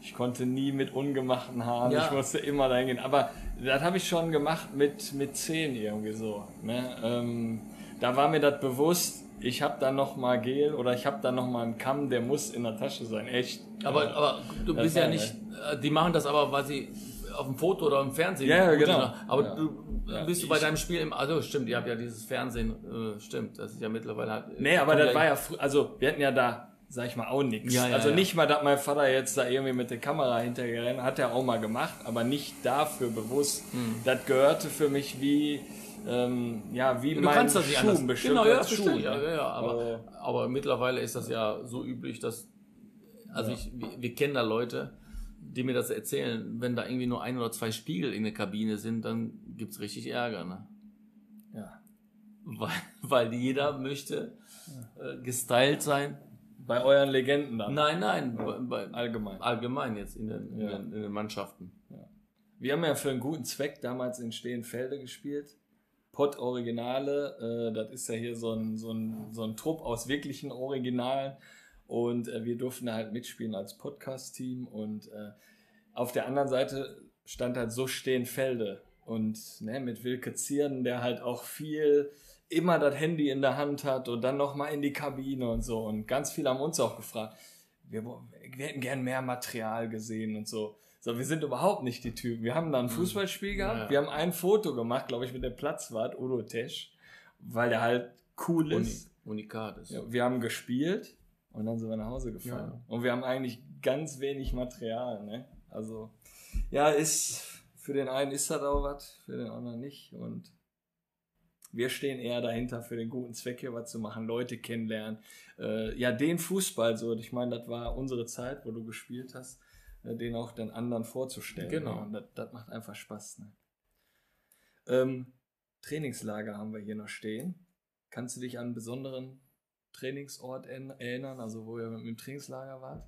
ich konnte nie mit ungemachten Haaren, Ja. ich musste immer dahin gehen. Aber das habe ich schon gemacht mit, mit 10 irgendwie so. Ne? Ähm, da war mir das bewusst, ich habe da noch mal Gel oder ich habe da noch mal einen Kamm, der muss in der Tasche sein, echt. Aber, aber du Das bist ja nicht, äh, die machen das aber, weil sie auf dem Foto oder im Fernsehen. Ja, ja, genau. Aber Ja. du Ja, bist du bei deinem Spiel im, also stimmt, ihr habt ja dieses Fernsehen, äh, stimmt, das ist ja mittlerweile halt. Nee, aber das war ja, frü- also wir hatten ja da, sag ich mal, auch nichts. Ja, ja, also nicht mal, dass mein Vater jetzt da irgendwie mit der Kamera hintergerannt hat, er auch mal gemacht, aber nicht dafür bewusst. Hm. Das gehörte für mich wie, ähm, ja, wie Du mein kannst das nicht Schuh, bestimmt Genau, ja, Schuh, ja, ja, ja, aber, Äh, aber mittlerweile ist das ja so üblich, dass, also ich, wir, wir kennen da Leute, die mir das erzählen, wenn da irgendwie nur ein oder zwei Spiegel in der Kabine sind, dann gibt's richtig Ärger, ne? ja. Weil, weil jeder möchte äh, gestylt sein. Bei euren Legenden dann. Nein, nein, bei, bei, Allgemein. allgemein jetzt in den, in, Ja. den, in den Mannschaften. Wir haben ja für einen guten Zweck damals in Stehenfelde gespielt. Pott Originale, äh, das ist ja hier so ein, so, ein, so ein Trupp aus wirklichen Originalen. Und äh, wir durften halt mitspielen als Podcast-Team. Und äh, auf der anderen Seite stand halt so Stehenfelde. Und ne, mit Wilke Zierden, der halt auch viel immer das Handy in der Hand hat und dann nochmal in die Kabine und so. Und ganz viele haben uns auch gefragt, wir, wir hätten gern mehr Material gesehen und so. So, wir sind überhaupt nicht die Typen. Wir haben da ein Fußballspiel gehabt. Ja. Wir haben ein Foto gemacht, glaube ich, mit dem Platzwart Udo Tesch, weil der halt cool Uni, ist. Unikat ist. Ja, wir haben gespielt und dann sind wir nach Hause gefahren. Und wir haben eigentlich ganz wenig Material, ne? Also, ja, ist, für den einen ist das auch was, für den anderen nicht. Und wir stehen eher dahinter, für den guten Zweck hier was zu machen, Leute kennenlernen. Äh, ja, den Fußball so, ich meine, das war unsere Zeit, wo du gespielt hast, äh, den auch den anderen vorzustellen. Genau. Ne? Und das, das macht einfach Spaß. Ne? Ähm, Trainingslager haben wir hier noch stehen. Kannst du dich an einen besonderen Trainingsort erinnern, also wo ihr mit dem Trainingslager wart?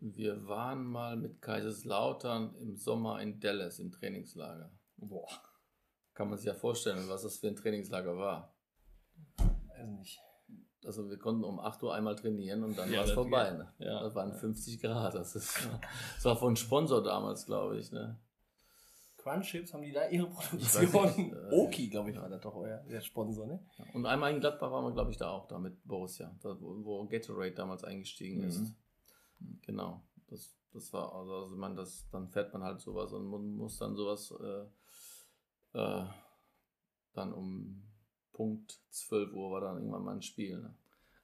Wir waren mal mit Kaiserslautern im Sommer in Dallas im Trainingslager. Boah. Kann man sich ja vorstellen, was das für ein Trainingslager war. Also nicht. Also wir konnten um 8 Uhr einmal trainieren und dann Ja, war es vorbei. Ne? Ja. Das waren 50 Grad. Das, ist, das war von Sponsor damals, glaube ich. Ne? Crunch Chips haben die da ihre Produktion. äh, Oki, glaube ich, war das doch euer der Sponsor, ne? Und einmal in Gladbach waren wir, glaube ich, da auch, da mit Borussia, da, wo, wo Gatorade damals eingestiegen ist. Mhm. Genau. Das, das war, also, also man, das, dann fährt man halt sowas und muss dann sowas äh, äh, dann um Punkt 12 Uhr war dann irgendwann mal ein Spiel. Ne?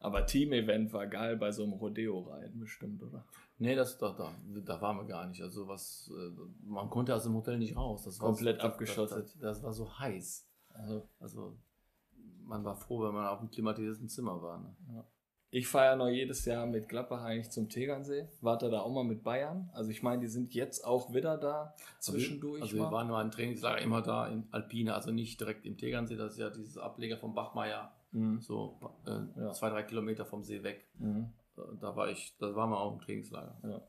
Aber Team-Event war geil bei so einem Rodeo-Reiten bestimmt, oder? Nee, das, da, da, da waren wir gar nicht. Also was, äh, man konnte aus dem Hotel nicht raus. Das war Komplett das, abgeschottet. Das, das war so heiß. Also, also man war froh, wenn man auf einem klimatisierten Zimmer war. Ne? Ich feiere noch jedes Jahr mit Gladbach eigentlich zum Tegernsee. Warte da auch mal mit Bayern. Also ich meine, die sind jetzt auch wieder da zwischendurch. Also wir mal. waren nur ein Trainingslager immer da in Alpine, also nicht direkt im Tegernsee. Das ist ja dieses Ableger vom Bachmeier, Mhm. so äh, Ja. zwei, drei Kilometer vom See weg. Mhm. Äh, Da war ich, da waren wir auch im Trainingslager. Ja.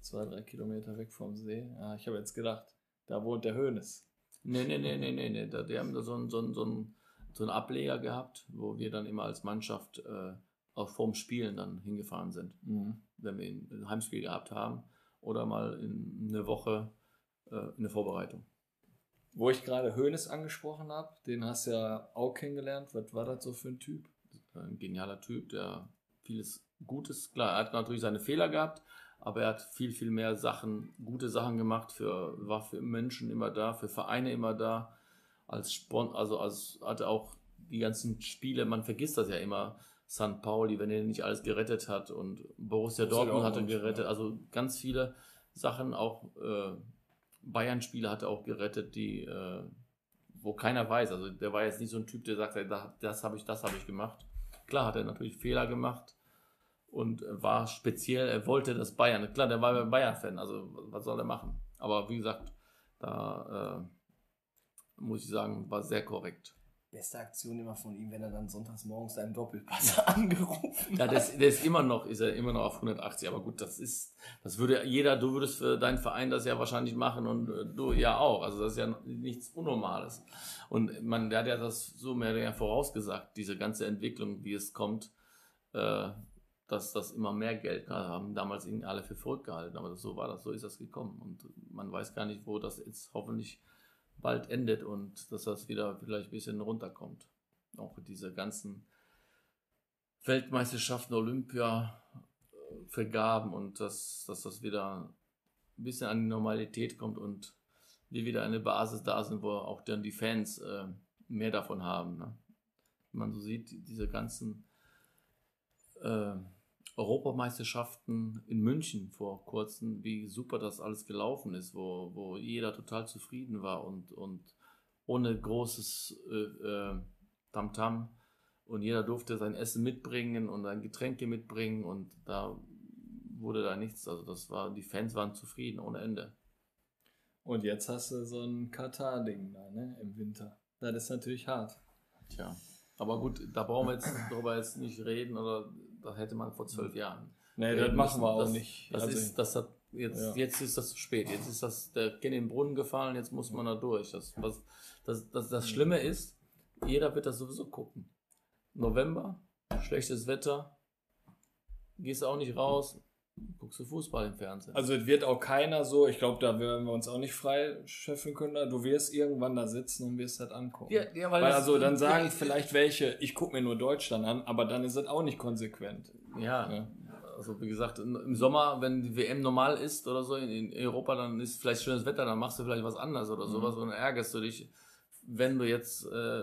Zwei, drei Kilometer weg vom See. Ja, ich habe jetzt gedacht, da wohnt der Hönes. Nee, nee, nee, nee, nee, nee. Da, die haben da so einen so einen- so einen- so einen Ableger gehabt, wo wir dann immer als Mannschaft äh, auch vorm Spielen dann hingefahren sind, Mhm. wenn wir ein Heimspiel gehabt haben oder mal in eine Woche äh, in der Vorbereitung. Wo ich gerade Hönes angesprochen habe, den hast du ja auch kennengelernt. Was war das so für ein Typ? Ein genialer Typ, der vieles Gutes, klar, er hat natürlich seine Fehler gehabt, aber er hat viel, viel mehr Sachen, gute Sachen gemacht, für, war für Menschen immer da, für Vereine immer da, als Spon also als hatte auch die ganzen Spiele, man vergisst das ja immer, St. Pauli, wenn er nicht alles gerettet hat und Borussia Dortmund hatte Dortmund, gerettet, also ganz viele Sachen, auch äh, Bayern-Spiele hat er auch gerettet, die, äh, wo keiner weiß, also der war jetzt nicht so ein Typ, der sagt, ey, da- das habe ich, das habe ich gemacht. Klar hat er natürlich Fehler gemacht und war speziell, er wollte das Bayern. Klar, der war Bayern-Fan, also was soll er machen? Aber wie gesagt, da äh, muss ich sagen, war sehr korrekt. Beste Aktion immer von ihm, wenn er dann sonntags morgens seinen Doppelpass (laughs) angerufen Ja, der ist, der ist immer noch, ist er immer noch auf 180, aber gut, das ist, das würde jeder, du würdest für deinen Verein das ja wahrscheinlich machen und äh, du ja auch. Also das ist ja nichts Unnormales. Und man, der hat ja das so mehr oder weniger vorausgesagt, diese ganze Entwicklung, wie es kommt, äh, dass das immer mehr Geld klar, haben damals ihn alle für verrückt gehalten, aber so war das, so ist das gekommen. Und man weiß gar nicht, wo das jetzt hoffentlich bald endet und dass das wieder vielleicht ein bisschen runterkommt. Auch diese ganzen Weltmeisterschaften, Olympia, äh, Vergaben und dass, dass das wieder ein bisschen an die Normalität kommt und wir wieder eine Basis da sind, wo auch dann die Fans äh, mehr davon haben. Ne? Man so sieht, die- diese ganzen äh, Europameisterschaften in München vor kurzem, wie super das alles gelaufen ist, wo, wo jeder total zufrieden war und, und ohne großes äh, äh, Tamtam und jeder durfte sein Essen mitbringen und sein Getränke mitbringen und da wurde da nichts, also das war, die Fans waren zufrieden ohne Ende. Und jetzt hast du so ein Katar-Ding da, ne? Im Winter. Das ist natürlich hart. Tja, aber gut, da brauchen wir jetzt (laughs) darüber jetzt nicht reden oder das hätte man vor zwölf Jahren. Nee, reden das machen wir auch das, nicht. Das Also- ist, das hat jetzt, Ja. jetzt ist das zu spät. Jetzt ist das der Kind in den Brunnen gefallen. Jetzt muss man da durch. Das, was, das, das, das Schlimme ist, jeder wird das sowieso gucken. November, schlechtes Wetter, gehst auch nicht raus, guckst du Fußball im Fernsehen. Also es wird auch keiner so, ich glaube, da werden wir uns auch nicht freischöpfen können. da. Du wirst irgendwann da sitzen und wirst das angucken. ja, ja, Weil das- also dann sagen vielleicht welche, ich gucke mir nur Deutschland an, aber dann ist es auch nicht konsequent. Ja, Ja. also wie gesagt, im Sommer, wenn die WM normal ist oder so in, in Europa, dann ist vielleicht schönes Wetter, dann machst du vielleicht was anderes oder Mhm. sowas und dann ärgerst du dich, wenn du jetzt äh,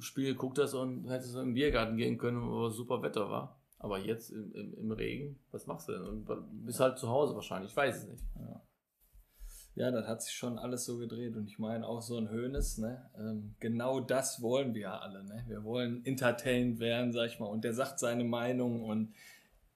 Spiel geguckt hast und hättest du im Biergarten gehen können, wo super Wetter war. Aber jetzt im, im, im Regen, was machst du denn? Und bist halt zu Hause wahrscheinlich, ich weiß es nicht. Ja, das hat sich schon alles so gedreht und ich meine auch so ein Hönes, ne? Ähm, genau das wollen wir ja alle, ne? Wir wollen entertained werden, sag ich mal, und der sagt seine Meinung und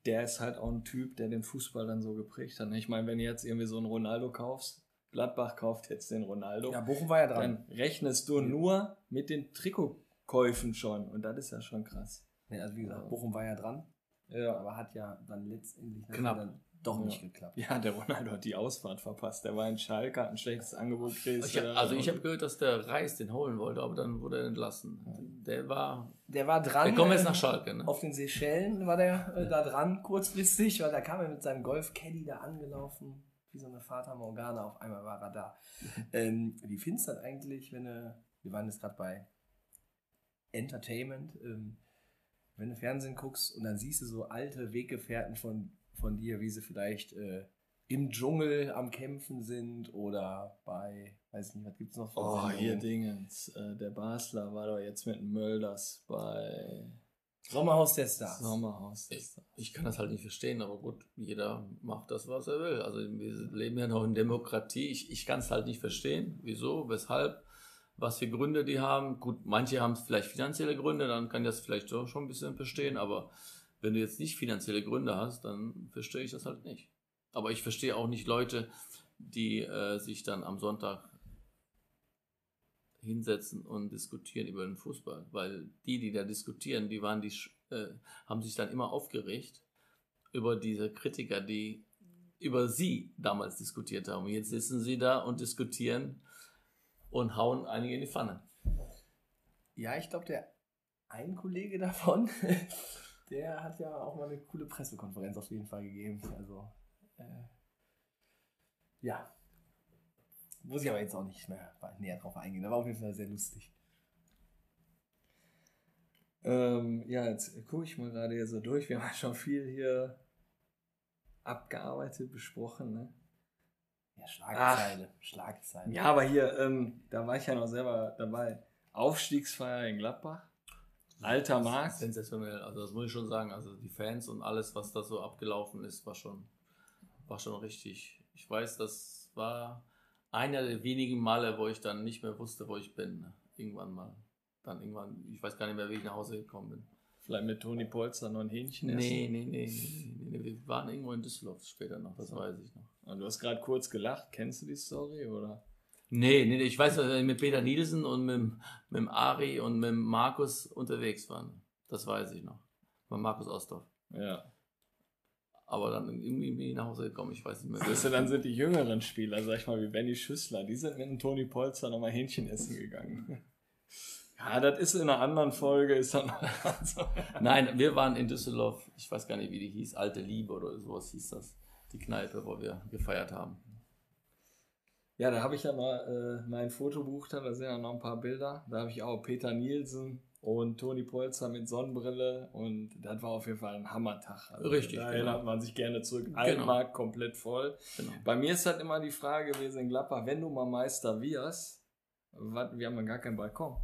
der ist halt auch ein Typ, der den Fußball dann so geprägt hat. Ne? Ich meine, wenn du jetzt irgendwie so einen Ronaldo kaufst, Gladbach kauft jetzt den Ronaldo, Ja, Bochum war ja dran. dann rechnest du nur mit den Trikotkäufen schon und das ist ja schon krass. Nee, also wie gesagt, Bochum war ja dran, Ja, aber hat ja dann letztendlich Knapp. dann doch Ja. nicht geklappt. ja der Ronaldo hat die Ausfahrt verpasst. Der war in Schalke, hat ein schlechtes Angebot gekriegt. Ich hab, also ich habe gehört, dass der Reis den holen wollte, aber dann wurde er entlassen. Der war, Der war dran. der kommt jetzt äh, nach Schalke, ne? Auf den Seychellen war der äh, da dran, kurzfristig, weil da kam er mit seinem Golf-Caddy da angelaufen, wie so eine Fata Morgana, auf einmal war er da. ähm, wie findest du das eigentlich, wenn du, wir waren jetzt gerade bei Entertainment, ähm, wenn du Fernsehen guckst und dann siehst du so alte Weggefährten von, von dir, wie sie vielleicht äh, im Dschungel am Kämpfen sind oder bei, weiß nicht, was gibt's noch für Oh, Sendungen? hier Dingens. Äh, der Basler war doch jetzt mit dem Mölders bei Sommerhaus der Stars. Sommerhaus. Ich, ich kann das halt nicht verstehen, aber gut, jeder macht das, was er will. Also wir leben ja noch in Demokratie. Ich, ich kann es halt nicht verstehen. Wieso, weshalb, was für Gründe die haben. Gut, manche haben vielleicht finanzielle Gründe, dann kann das vielleicht doch schon ein bisschen verstehen, aber wenn du jetzt nicht finanzielle Gründe hast, dann verstehe ich das halt nicht. Aber ich verstehe auch nicht Leute, die äh, sich dann am Sonntag hinsetzen und diskutieren über den Fußball, weil die, die da diskutieren, die waren die, äh, haben sich dann immer aufgeregt über diese Kritiker, die über sie damals diskutiert haben. Und jetzt sitzen sie da und diskutieren und hauen einige in die Pfanne. Ja, ich glaube, der ein Kollege davon, (laughs) der hat ja auch mal eine coole Pressekonferenz auf jeden Fall gegeben. Also, äh, ja. Muss ich aber jetzt auch nicht mehr näher drauf eingehen. War auf jeden Fall sehr lustig. Ähm, ja, jetzt gucke ich mal gerade hier so durch. Wir haben schon viel hier abgearbeitet, besprochen. Ne? Ja, Schlagzeile. Schlagzeile. Ja, aber hier, ähm, da war ich ja noch selber dabei. Aufstiegsfeier in Gladbach. Alter Markt. Sensationell. Also das muss ich schon sagen. Also die Fans und alles, was da so abgelaufen ist, war schon, war schon richtig. Ich weiß, das war einer der wenigen Male, wo ich dann nicht mehr wusste, wo ich bin. Irgendwann mal. Dann irgendwann, ich weiß gar nicht mehr, wie ich nach Hause gekommen bin. Vielleicht mit Toni Polster noch ein Hähnchen essen. Nee, nee, nee, nee, nee, nee. Wir waren irgendwo in Düsseldorf später noch, das weiß ich noch. Und du hast gerade kurz gelacht. Kennst du die Story, oder? Nee, nee, nee, ich weiß, dass wir mit Peter Nielsen und mit, mit dem Ari und mit dem Markus unterwegs waren. Das weiß ich noch. Mit Markus Ostorf. Ja. Aber dann irgendwie bin ich nach Hause gekommen, ich weiß nicht mehr. Weißt du, dann sind die jüngeren Spieler, sag ich mal, wie Benny Schüssler, die sind mit dem Toni Polster nochmal Hähnchen essen gegangen. Ja, das ist in einer anderen Folge, ist dann Nein, wir waren in Düsseldorf, ich weiß gar nicht, wie die hieß, Alte Liebe oder sowas hieß das. Die Kneipe, wo wir gefeiert haben. Ja, da habe ich ja mal äh, mein Fotobuch da, da sind ja noch ein paar Bilder. Da habe ich auch Peter Nielsen und Toni Polster mit Sonnenbrille und das war auf jeden Fall ein Hammertag. Also Richtig, Da genau. erinnert man sich gerne zurück. Genau. Altmarkt komplett voll. Genau. Bei mir ist halt immer die Frage gewesen in Gladbach, wenn du mal Meister wirst, wat, wir haben ja gar keinen Balkon.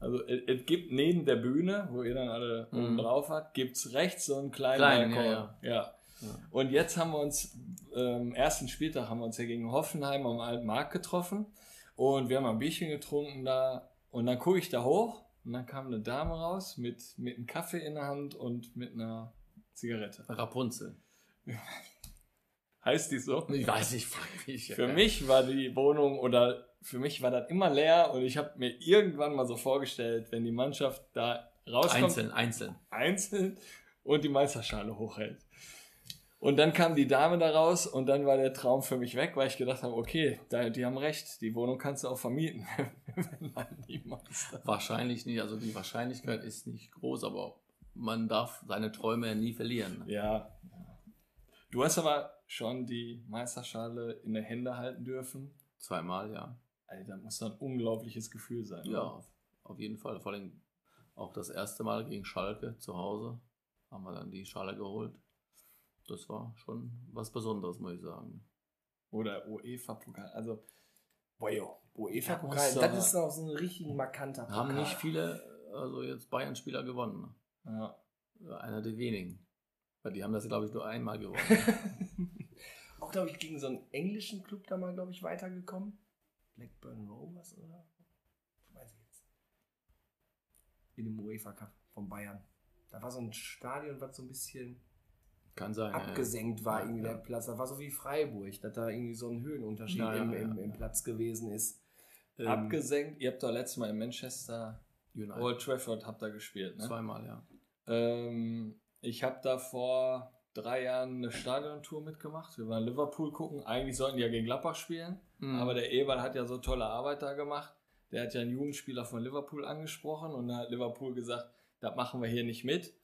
Also es, gibt neben der Bühne, wo ihr dann alle Mhm. oben drauf habt, gibt es rechts so einen kleinen Kleinen, Balkon. ja, ja. Ja. Und jetzt haben wir uns, ähm, ersten Spieltag haben wir uns ja gegen Hoffenheim am Alten Markt getroffen und wir haben ein Bierchen getrunken da und dann gucke ich da hoch und dann kam eine Dame raus mit, mit einem Kaffee in der Hand und mit einer Zigarette. Rapunzel. (laughs) Heißt die so? Ich weiß nicht, frag mich. Für mich war die Wohnung oder für mich war das immer leer und ich habe mir irgendwann mal so vorgestellt, wenn die Mannschaft da rauskommt, Einzeln, einzeln. einzeln und die Meisterschale hochhält. Und dann kam die Dame da raus und dann war der Traum für mich weg, weil ich gedacht habe, okay, da, die haben recht, die Wohnung kannst du auch vermieten, (laughs) wenn man Meister. Wahrscheinlich nicht, also die Wahrscheinlichkeit ist nicht groß, aber man darf seine Träume nie verlieren. Ja. Du hast aber schon die Meisterschale in der Hände halten dürfen. Zweimal, ja. Alter, das muss doch ein unglaubliches Gefühl sein. Ja, oder? auf, auf jeden Fall. Vor allem auch das erste Mal gegen Schalke zu Hause haben wir dann die Schale geholt. Das war schon was Besonderes, muss ich sagen. Oder UEFA-Pokal. Also, Boah, jo. UEFA-Pokal, muss das doch- ist noch so ein richtig markanter Pokal. Haben nicht viele, also jetzt Bayern-Spieler gewonnen. ja. Einer der wenigen. Weil die haben das, glaube ich, nur einmal gewonnen. (laughs) Auch, glaube ich, gegen so einen englischen Club da mal, glaube ich, weitergekommen. Blackburn Rovers oder? Weiß ich jetzt. In dem UEFA Cup von Bayern. Da war so ein Stadion, was so ein bisschen Kann sein. ja, ja. abgesenkt war, irgendwie ja. der Platz. Das war so wie Freiburg, dass da irgendwie so ein Höhenunterschied Ja, im, im, im Platz gewesen ist. Ähm, Abgesenkt. Ihr habt doch letztes Mal in Manchester, United. Old Trafford habt ihr gespielt, ne? Zweimal, ja. Ähm, ich habe da vor drei Jahren eine Stadiontour mitgemacht. Wir waren Liverpool gucken. Eigentlich sollten die ja gegen Gladbach spielen. Mhm. Aber der Eberl hat ja so tolle Arbeit da gemacht. Der hat ja einen Jugendspieler von Liverpool angesprochen und dann hat Liverpool gesagt, das machen wir hier nicht mit.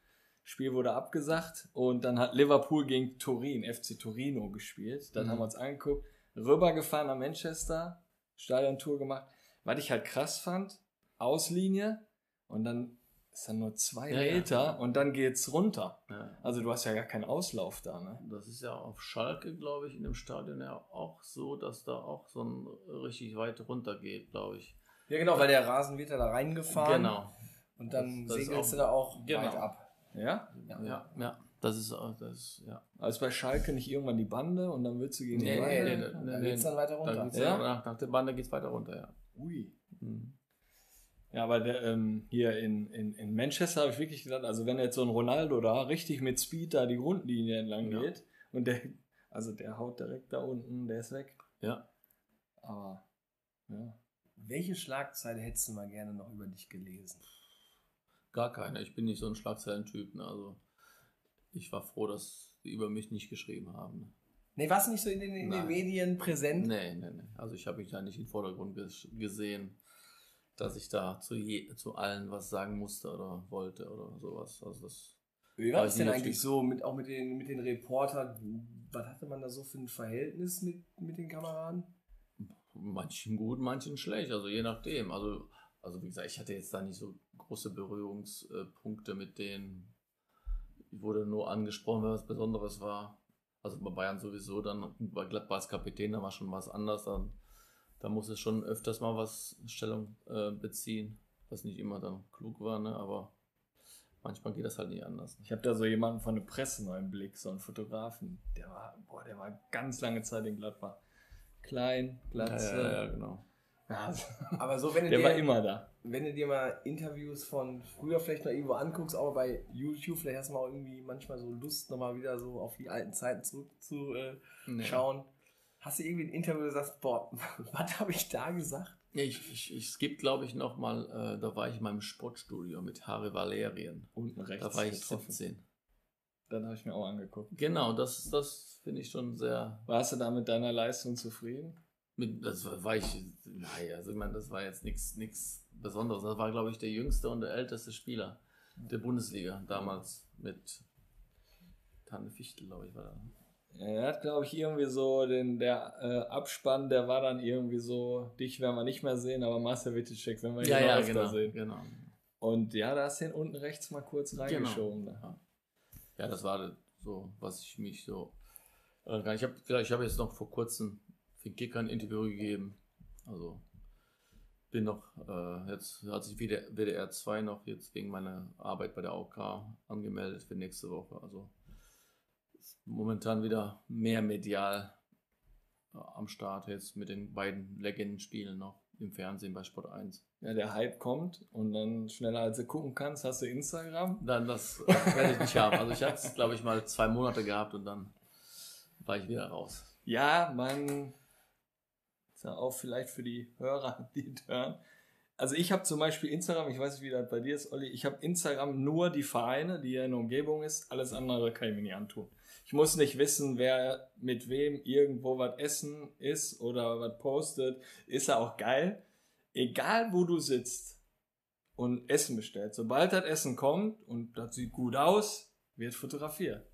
Spiel wurde abgesagt und dann hat Liverpool gegen Turin, FC Torino gespielt. Das Mhm. haben wir uns angeguckt. Rübergefahren nach Manchester, Stadiontour gemacht. Was ich halt krass fand, Auslinie und dann ist dann nur zwei Ja, ja. Meter und dann geht's runter. ja. Also du hast ja gar keinen Auslauf da, ne? Das ist ja auf Schalke, glaube ich, in dem Stadion ja auch so, dass da auch so ein richtig weit runter geht, glaube ich. Ja, genau, weil der Rasen wird ja da reingefahren. Genau. Und dann Das- segelst du da auch Genau. weit ab. Ja? Ja. Ja, ja. Das ist, auch- das ja. Also bei Schalke nicht irgendwann die Bande und dann willst du gegen Nee, die Bande? nee, nee, nee, geht's nee. dann weiter runter. geht's Ja? nach, nach der Bande geht es weiter runter, ja. Ui. Mhm. Ja, aber der, ähm, hier in, in, in Manchester habe ich wirklich gedacht, also wenn jetzt so ein Ronaldo da richtig mit Speed da die Grundlinie entlang Ja. geht und der, also der haut direkt da unten, der ist weg. Ja. Aber, ja. Welche Schlagzeile hättest du mal gerne noch über dich gelesen? Gar keine. Ich bin nicht so ein Schlagzeilentyp. Ne? Also ich war froh, dass die über mich nicht geschrieben haben. Ne? Nee, warst du nicht so in den, in den. Medien präsent? Nee, nee, nee. Also ich habe mich da nicht in den Vordergrund ges gesehen, dass ich da zu, je zu allen was sagen musste oder wollte oder sowas. Also das Wie War es denn eigentlich so, mit, auch mit den, mit den Reportern? Was hatte man da so für ein Verhältnis mit, mit den Kameraden? manchen gut, manchen schlecht. Also je nachdem. Also, also wie gesagt, ich hatte jetzt da nicht so große Berührungspunkte mit denen. Ich wurde nur angesprochen, wenn was Besonderes war. Also bei Bayern sowieso, dann bei Gladbach als Kapitän, da war schon was anders. Dann, da muss es schon öfters mal was Stellung äh, beziehen, was nicht immer dann klug war, ne? aber manchmal geht das halt nicht anders. Ne? Ich habe da so jemanden von der Presse noch im Blick, so einen Fotografen. Der war, boah, der war ganz lange Zeit in Gladbach. Klein, Ja, Glatze. ja, ja, genau. Ja, Aber so, wenn du, der dir, war immer da. wenn du dir mal Interviews von früher vielleicht noch irgendwo anguckst, auch bei YouTube, vielleicht hast du mal irgendwie manchmal so Lust, nochmal wieder so auf die alten Zeiten zurückzuschauen. Nee. schauen. Hast du irgendwie ein Interview, wo du sagst, boah, (laughs) was habe ich da gesagt? Ja, ich, ich, ich, es gibt, glaube ich, noch mal, äh, da war ich in meinem Sportstudio mit Harry Valerien. Unten rechts. Da war ich getroffen. 17. Dann habe ich mir auch angeguckt. Genau, das, das finde ich schon sehr. Warst du da mit deiner Leistung zufrieden? Mit, das war ich. Naja, also ich meine, das war jetzt nichts Besonderes. Das war, glaube ich, der jüngste und der älteste Spieler der Bundesliga damals mit Tanne Fichtel, glaube ich, war da. Er hat, glaube ich, irgendwie so den der äh, Abspann, der war dann irgendwie so, dich werden wir nicht mehr sehen, aber Marcel Wittecek, wenn wir ihn noch öfter genau, sehen. genau. Und ja, da hast du ihn unten rechts mal kurz reingeschoben. Genau. Da. Ja, das war so, was ich mich so. äh, Ich habe ich hab jetzt noch vor kurzem für Kicker ein Interview gegeben. Also bin noch, äh, jetzt hat sich WDR, WDR 2 noch jetzt wegen meiner Arbeit bei der AOK angemeldet für nächste Woche. Also momentan wieder mehr medial äh, am Start jetzt mit den beiden Legendenspielen noch im Fernsehen bei Sport 1. Ja, der Hype kommt und dann schneller als du gucken kannst, hast du Instagram. Dann das äh, werde ich nicht haben. Also ich hatte es, glaube ich, mal zwei Monate gehabt und dann war ich wieder raus. Ja, man, ja auch vielleicht für die Hörer, (laughs) die hören. Also ich habe zum Beispiel Instagram, ich weiß nicht, wie das bei dir ist, Olli, ich habe Instagram nur die Vereine, die ja in der Umgebung ist, alles andere kann ich mir nicht antun. Ich muss nicht wissen, wer mit wem irgendwo was essen ist oder was postet. Ist ja auch geil. Egal wo du sitzt und Essen bestellt, sobald das Essen kommt und das sieht gut aus, wird fotografiert.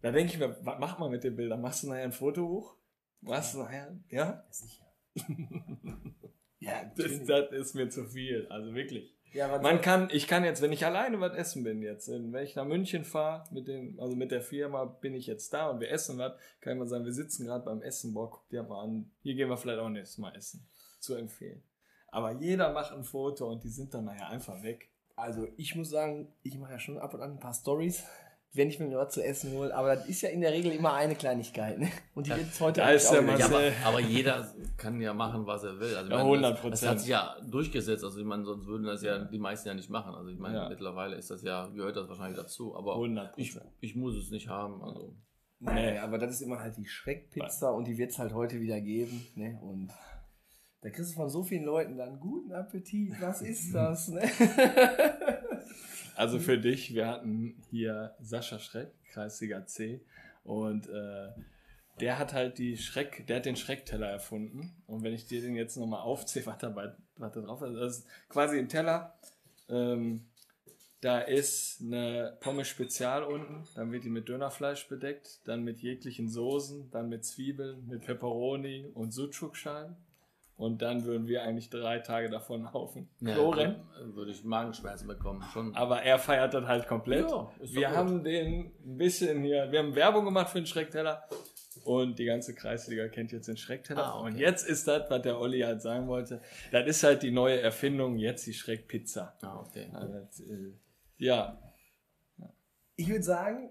Da denke ich mir, was macht man mit den Bildern? Machst du nachher ein Fotobuch? Machst du nachher, ja? Ja, sicher. (laughs) ja, Das, das ist mir zu viel, also wirklich. ja, Man kann, ich kann jetzt, wenn ich alleine was essen bin jetzt, wenn ich nach München fahre, mit den, also mit der Firma bin ich jetzt da und wir essen was, kann ich mal sagen, wir sitzen gerade beim Essen, boah, guck dir mal an, hier gehen wir vielleicht auch nächstes Mal essen. Zu empfehlen. Aber jeder macht ein Foto und die sind dann nachher einfach weg. Also ich muss sagen, ich mache ja schon ab und an ein paar Stories, wenn ich mir was zu essen hole. Aber das ist ja in der Regel immer eine Kleinigkeit. Ne? Und die wird heute da ist auch Ja, aber, aber jeder kann ja machen, was er will. Also Ja, meine, 100%. Das, das hat sich ja durchgesetzt. Also ich meine, sonst würden das ja die meisten ja nicht machen. Also ich meine, Ja. mittlerweile ist das ja, gehört das wahrscheinlich dazu. Aber 100 ich, ich muss es nicht haben. Also Nee, aber das ist immer halt die Schreckpizza und die wird es halt heute wieder geben. Ne? Und da kriegst du von so vielen Leuten dann guten Appetit. Was ist (laughs) das? Ne? (laughs) Also für dich, wir hatten hier Sascha Schreck, Kreisliga C, und äh, der hat halt die Schreck, der hat den Schreckteller erfunden. Und wenn ich dir den jetzt nochmal aufziehe, (laughs) was da, bei, was da drauf ist, das ist quasi ein Teller. Ähm, da ist eine Pommes Spezial unten, dann wird die mit Dönerfleisch bedeckt, dann mit jeglichen Soßen, dann mit Zwiebeln, mit Pepperoni und Sucukschalen. Und dann würden wir eigentlich drei Tage davon auf den ja, rennen. dann würde ich Magenschmerzen bekommen. Schon. Aber er feiert das halt komplett. Ja, wir gut. haben den ein bisschen hier, wir haben Werbung gemacht für den Schreckteller Und die ganze Kreisliga kennt jetzt den Schreckteller. Ah, okay. Und jetzt ist das, was der Olli halt sagen wollte. Das ist halt die neue Erfindung, jetzt die Schreckpizza. Ah, okay. Also, das, äh, ja, Ich würde sagen,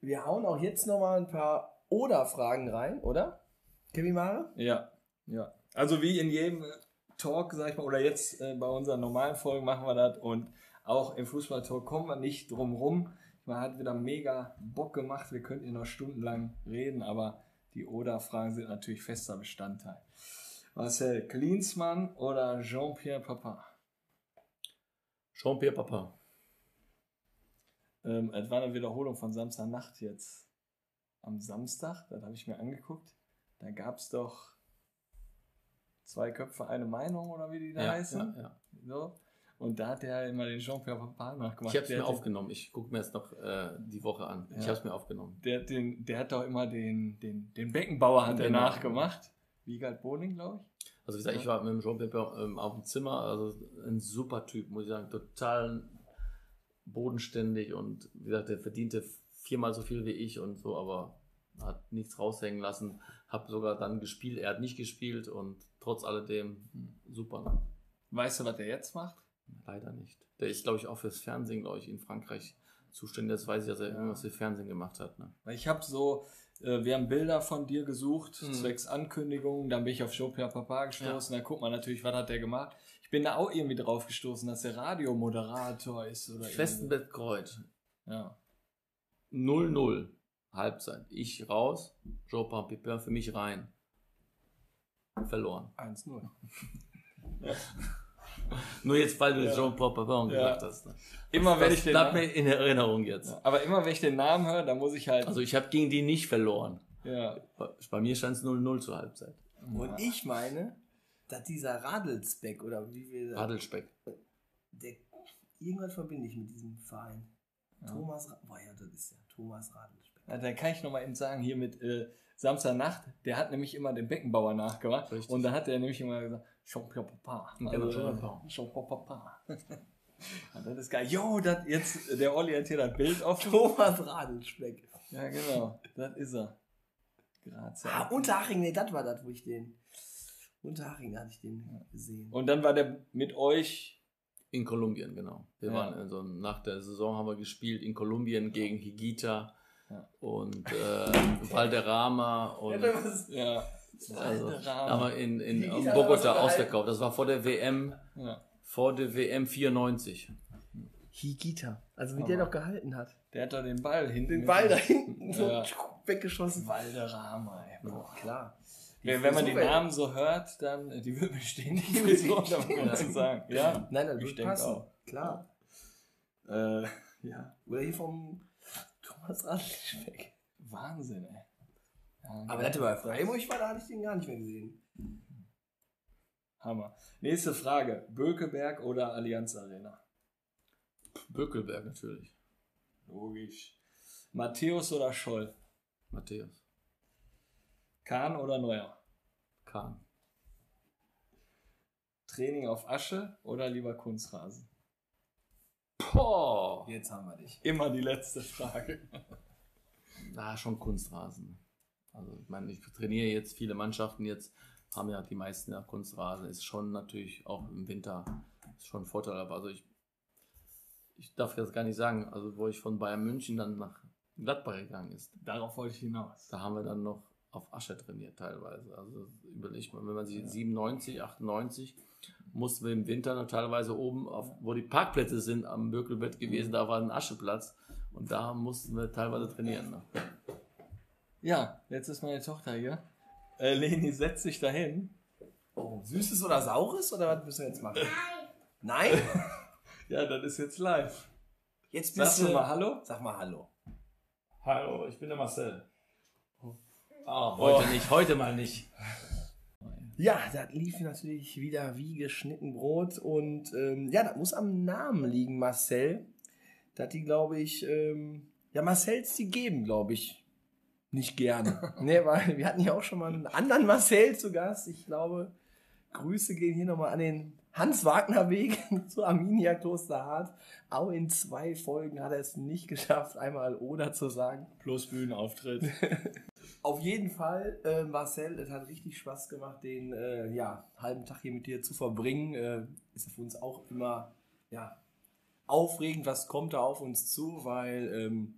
wir hauen auch jetzt nochmal ein paar Oder-Fragen rein, oder? Kevin Mare? ja, ja. Also wie in jedem Talk, sag ich mal, oder jetzt äh, bei unseren normalen Folgen machen wir das und auch im Fußballtalk kommen wir nicht drum rum. Man hat wieder mega Bock gemacht, wir könnten hier noch stundenlang reden, aber die Oder-Fragen sind natürlich fester Bestandteil. Marcel Klinsmann oder Jean-Pierre Papin? Jean-Pierre Papa. Ähm, es war eine Wiederholung von Samstagnacht jetzt am Samstag, das habe ich mir angeguckt. Da gab es doch zwei Köpfe, eine Meinung oder wie die da Ja, heißen. ja, ja. So. Und da hat er immer den Jean-Pierre Papin nachgemacht. Ich habe es mir aufgenommen. Ich gucke mir jetzt noch äh, die Woche an. Ich Ja. habe es mir aufgenommen. Der, den, der hat doch immer den, den, den Beckenbauer hat er nachgemacht. Wiegald Boning, glaube ich. Also wie gesagt, ich war mit dem Jean-Pierre ähm, auf dem Zimmer. Also ein super Typ, muss ich sagen. Total bodenständig und wie gesagt, der verdiente viermal so viel wie ich und so, aber hat nichts raushängen lassen. Hab sogar dann gespielt. Er hat nicht gespielt und trotz alledem super. Ne? Weißt du, was der jetzt macht? Leider nicht. Der ist, glaube ich, auch fürs Fernsehen, glaube ich, in Frankreich zuständig. Das weiß ich, dass er Ja. irgendwas für Fernsehen gemacht hat. Ne? Ich habe so, äh, wir haben Bilder von dir gesucht, Mhm. zwecks Ankündigung. Dann bin ich auf Jean-Pierre Papa gestoßen. Da guckt man natürlich, was hat der gemacht. Ich bin da auch irgendwie drauf gestoßen, dass der Radiomoderator ist. Oder irgendwie. Festenbettkreuz. Ja. 0-0. Halbzeit. Ich raus, Jean-Paul Pipin für mich rein. Verloren. 1-0. (laughs) Nur jetzt, weil du Ja. Jean-Paul Pipin Ja. gesagt hast. Ne? Immer wenn Das ich den bleibt Namen, mir in Erinnerung jetzt. Ja, aber immer wenn ich den Namen höre, dann muss ich halt. Also ich habe gegen die nicht verloren. ja. Bei, mir stand es 0-0 zur Halbzeit. Und ich meine, dass dieser Radelsbeck oder wie wir Radelspeck. der, irgendwas verbinde ich mit diesem Verein. Ja. Thomas, boah ja, das ist ja Thomas Radelsbeck. Dann kann ich noch mal eben sagen, hier mit äh, Samstagnacht, der hat nämlich immer den Beckenbauer nachgemacht. Richtig. Und da hat er nämlich immer gesagt, Jean-Pierre Papa. Also, Jean-Pierre Papa. ja, (laughs) das ist geil. Jo, das jetzt, der Olli hat hier das Bild offen. (laughs) Thomas Radelsbeck. Ja, genau, das ist er. Grazie. Ah, Unterhaching, nee, das war das, wo ich den. Unterhaching hatte ich den gesehen. Und dann war der mit euch. In Kolumbien, genau. Wir Ja. waren in so, nach der Saison haben wir gespielt in Kolumbien gegen Higuita Ja. und äh, Valderrama und Ja, also, da wir in, in hat was Bogota ausverkauft. Das war vor der WM, ja. vor der WM 94. Higita. Also wie Aber- der doch gehalten hat. Der hat doch den Ball hinten. Den Ball da hinten so Ja. weggeschossen. Valderrama, ey. Boah. Klar. Wenn, wenn man die Namen so hört, dann äh, die Würfel stehen nicht Frisur, da muss man zu sagen. Ja. Nein, das Ich passen. auch. Klar. Äh, ja. Oder hier vom Thomas Radelsbeck. Wahnsinn, ey. Ja, Aber geil. das bei Freiburg war, da hatte ich den gar nicht mehr gesehen. Hammer. Nächste Frage. Bökeberg oder Allianz Arena? Bökelberg natürlich. Logisch. Matthäus oder Scholl? Matthäus. Kahn oder Neuer? Kahn. Training auf Asche oder lieber Kunstrasen? Boah. Jetzt haben wir dich. Immer die letzte Frage. Na, schon Kunstrasen. Also ich meine, ich trainiere jetzt viele Mannschaften jetzt, haben ja die meisten ja Kunstrasen. Ist schon natürlich auch im Winter schon ein Vorteil. Aber also ich, ich darf jetzt gar nicht sagen, also wo ich von Bayern München dann nach Gladbach gegangen ist, Darauf wollte ich hinaus. da haben wir dann noch auf Asche trainiert teilweise. Also überlegt man, wenn man sich 97, 98 mussten wir im Winter noch teilweise oben, auf, wo die Parkplätze sind, am Bökelbett gewesen, da war ein Ascheplatz und da mussten wir teilweise trainieren. Ne? Ja, jetzt ist meine Tochter hier. Äh, Leni setzt sich dahin. Oh, süßes oder saures oder was müssen wir jetzt machen? Nein. Nein? (laughs) Ja, das ist jetzt live. Jetzt Sagst bist du du mal Hallo? Sag mal Hallo. Hallo, ich bin der Marcel. Ah, heute nicht, heute mal nicht. Ja, das lief natürlich wieder wie geschnitten Brot und ähm, ja, das muss am Namen liegen, Marcel. Das die, glaube ich, ähm, ja, Marcells die geben, glaube ich, nicht gerne. (laughs) ne, weil wir hatten ja auch schon mal einen anderen Marcel zu Gast. Ich glaube, Grüße gehen hier nochmal an den Hans-Wagner-Weg (laughs) zu Arminia Klosterhardt. Auch in zwei Folgen hat er es nicht geschafft, einmal oder zu sagen. Plus Bühnenauftritt. (laughs) Auf jeden Fall, äh, Marcel, es hat richtig Spaß gemacht, den äh, ja, halben Tag hier mit dir zu verbringen. Äh, ist für uns auch immer ja, aufregend, was kommt da auf uns zu, weil ähm,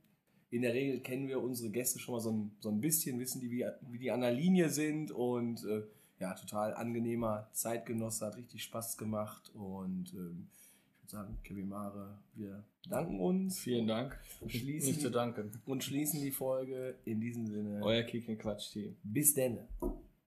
in der Regel kennen wir unsere Gäste schon mal so ein, so ein bisschen, wissen die, wie, wie die an der Linie sind und äh, ja, total angenehmer Zeitgenosse, hat richtig Spaß gemacht und ähm, sagen, Kevin Mare, wir danken uns. Vielen Dank. Schließen, Nicht zu danken. und schließen die Folge in diesem Sinne. Euer Kick and Quatsch Team. Bis denn.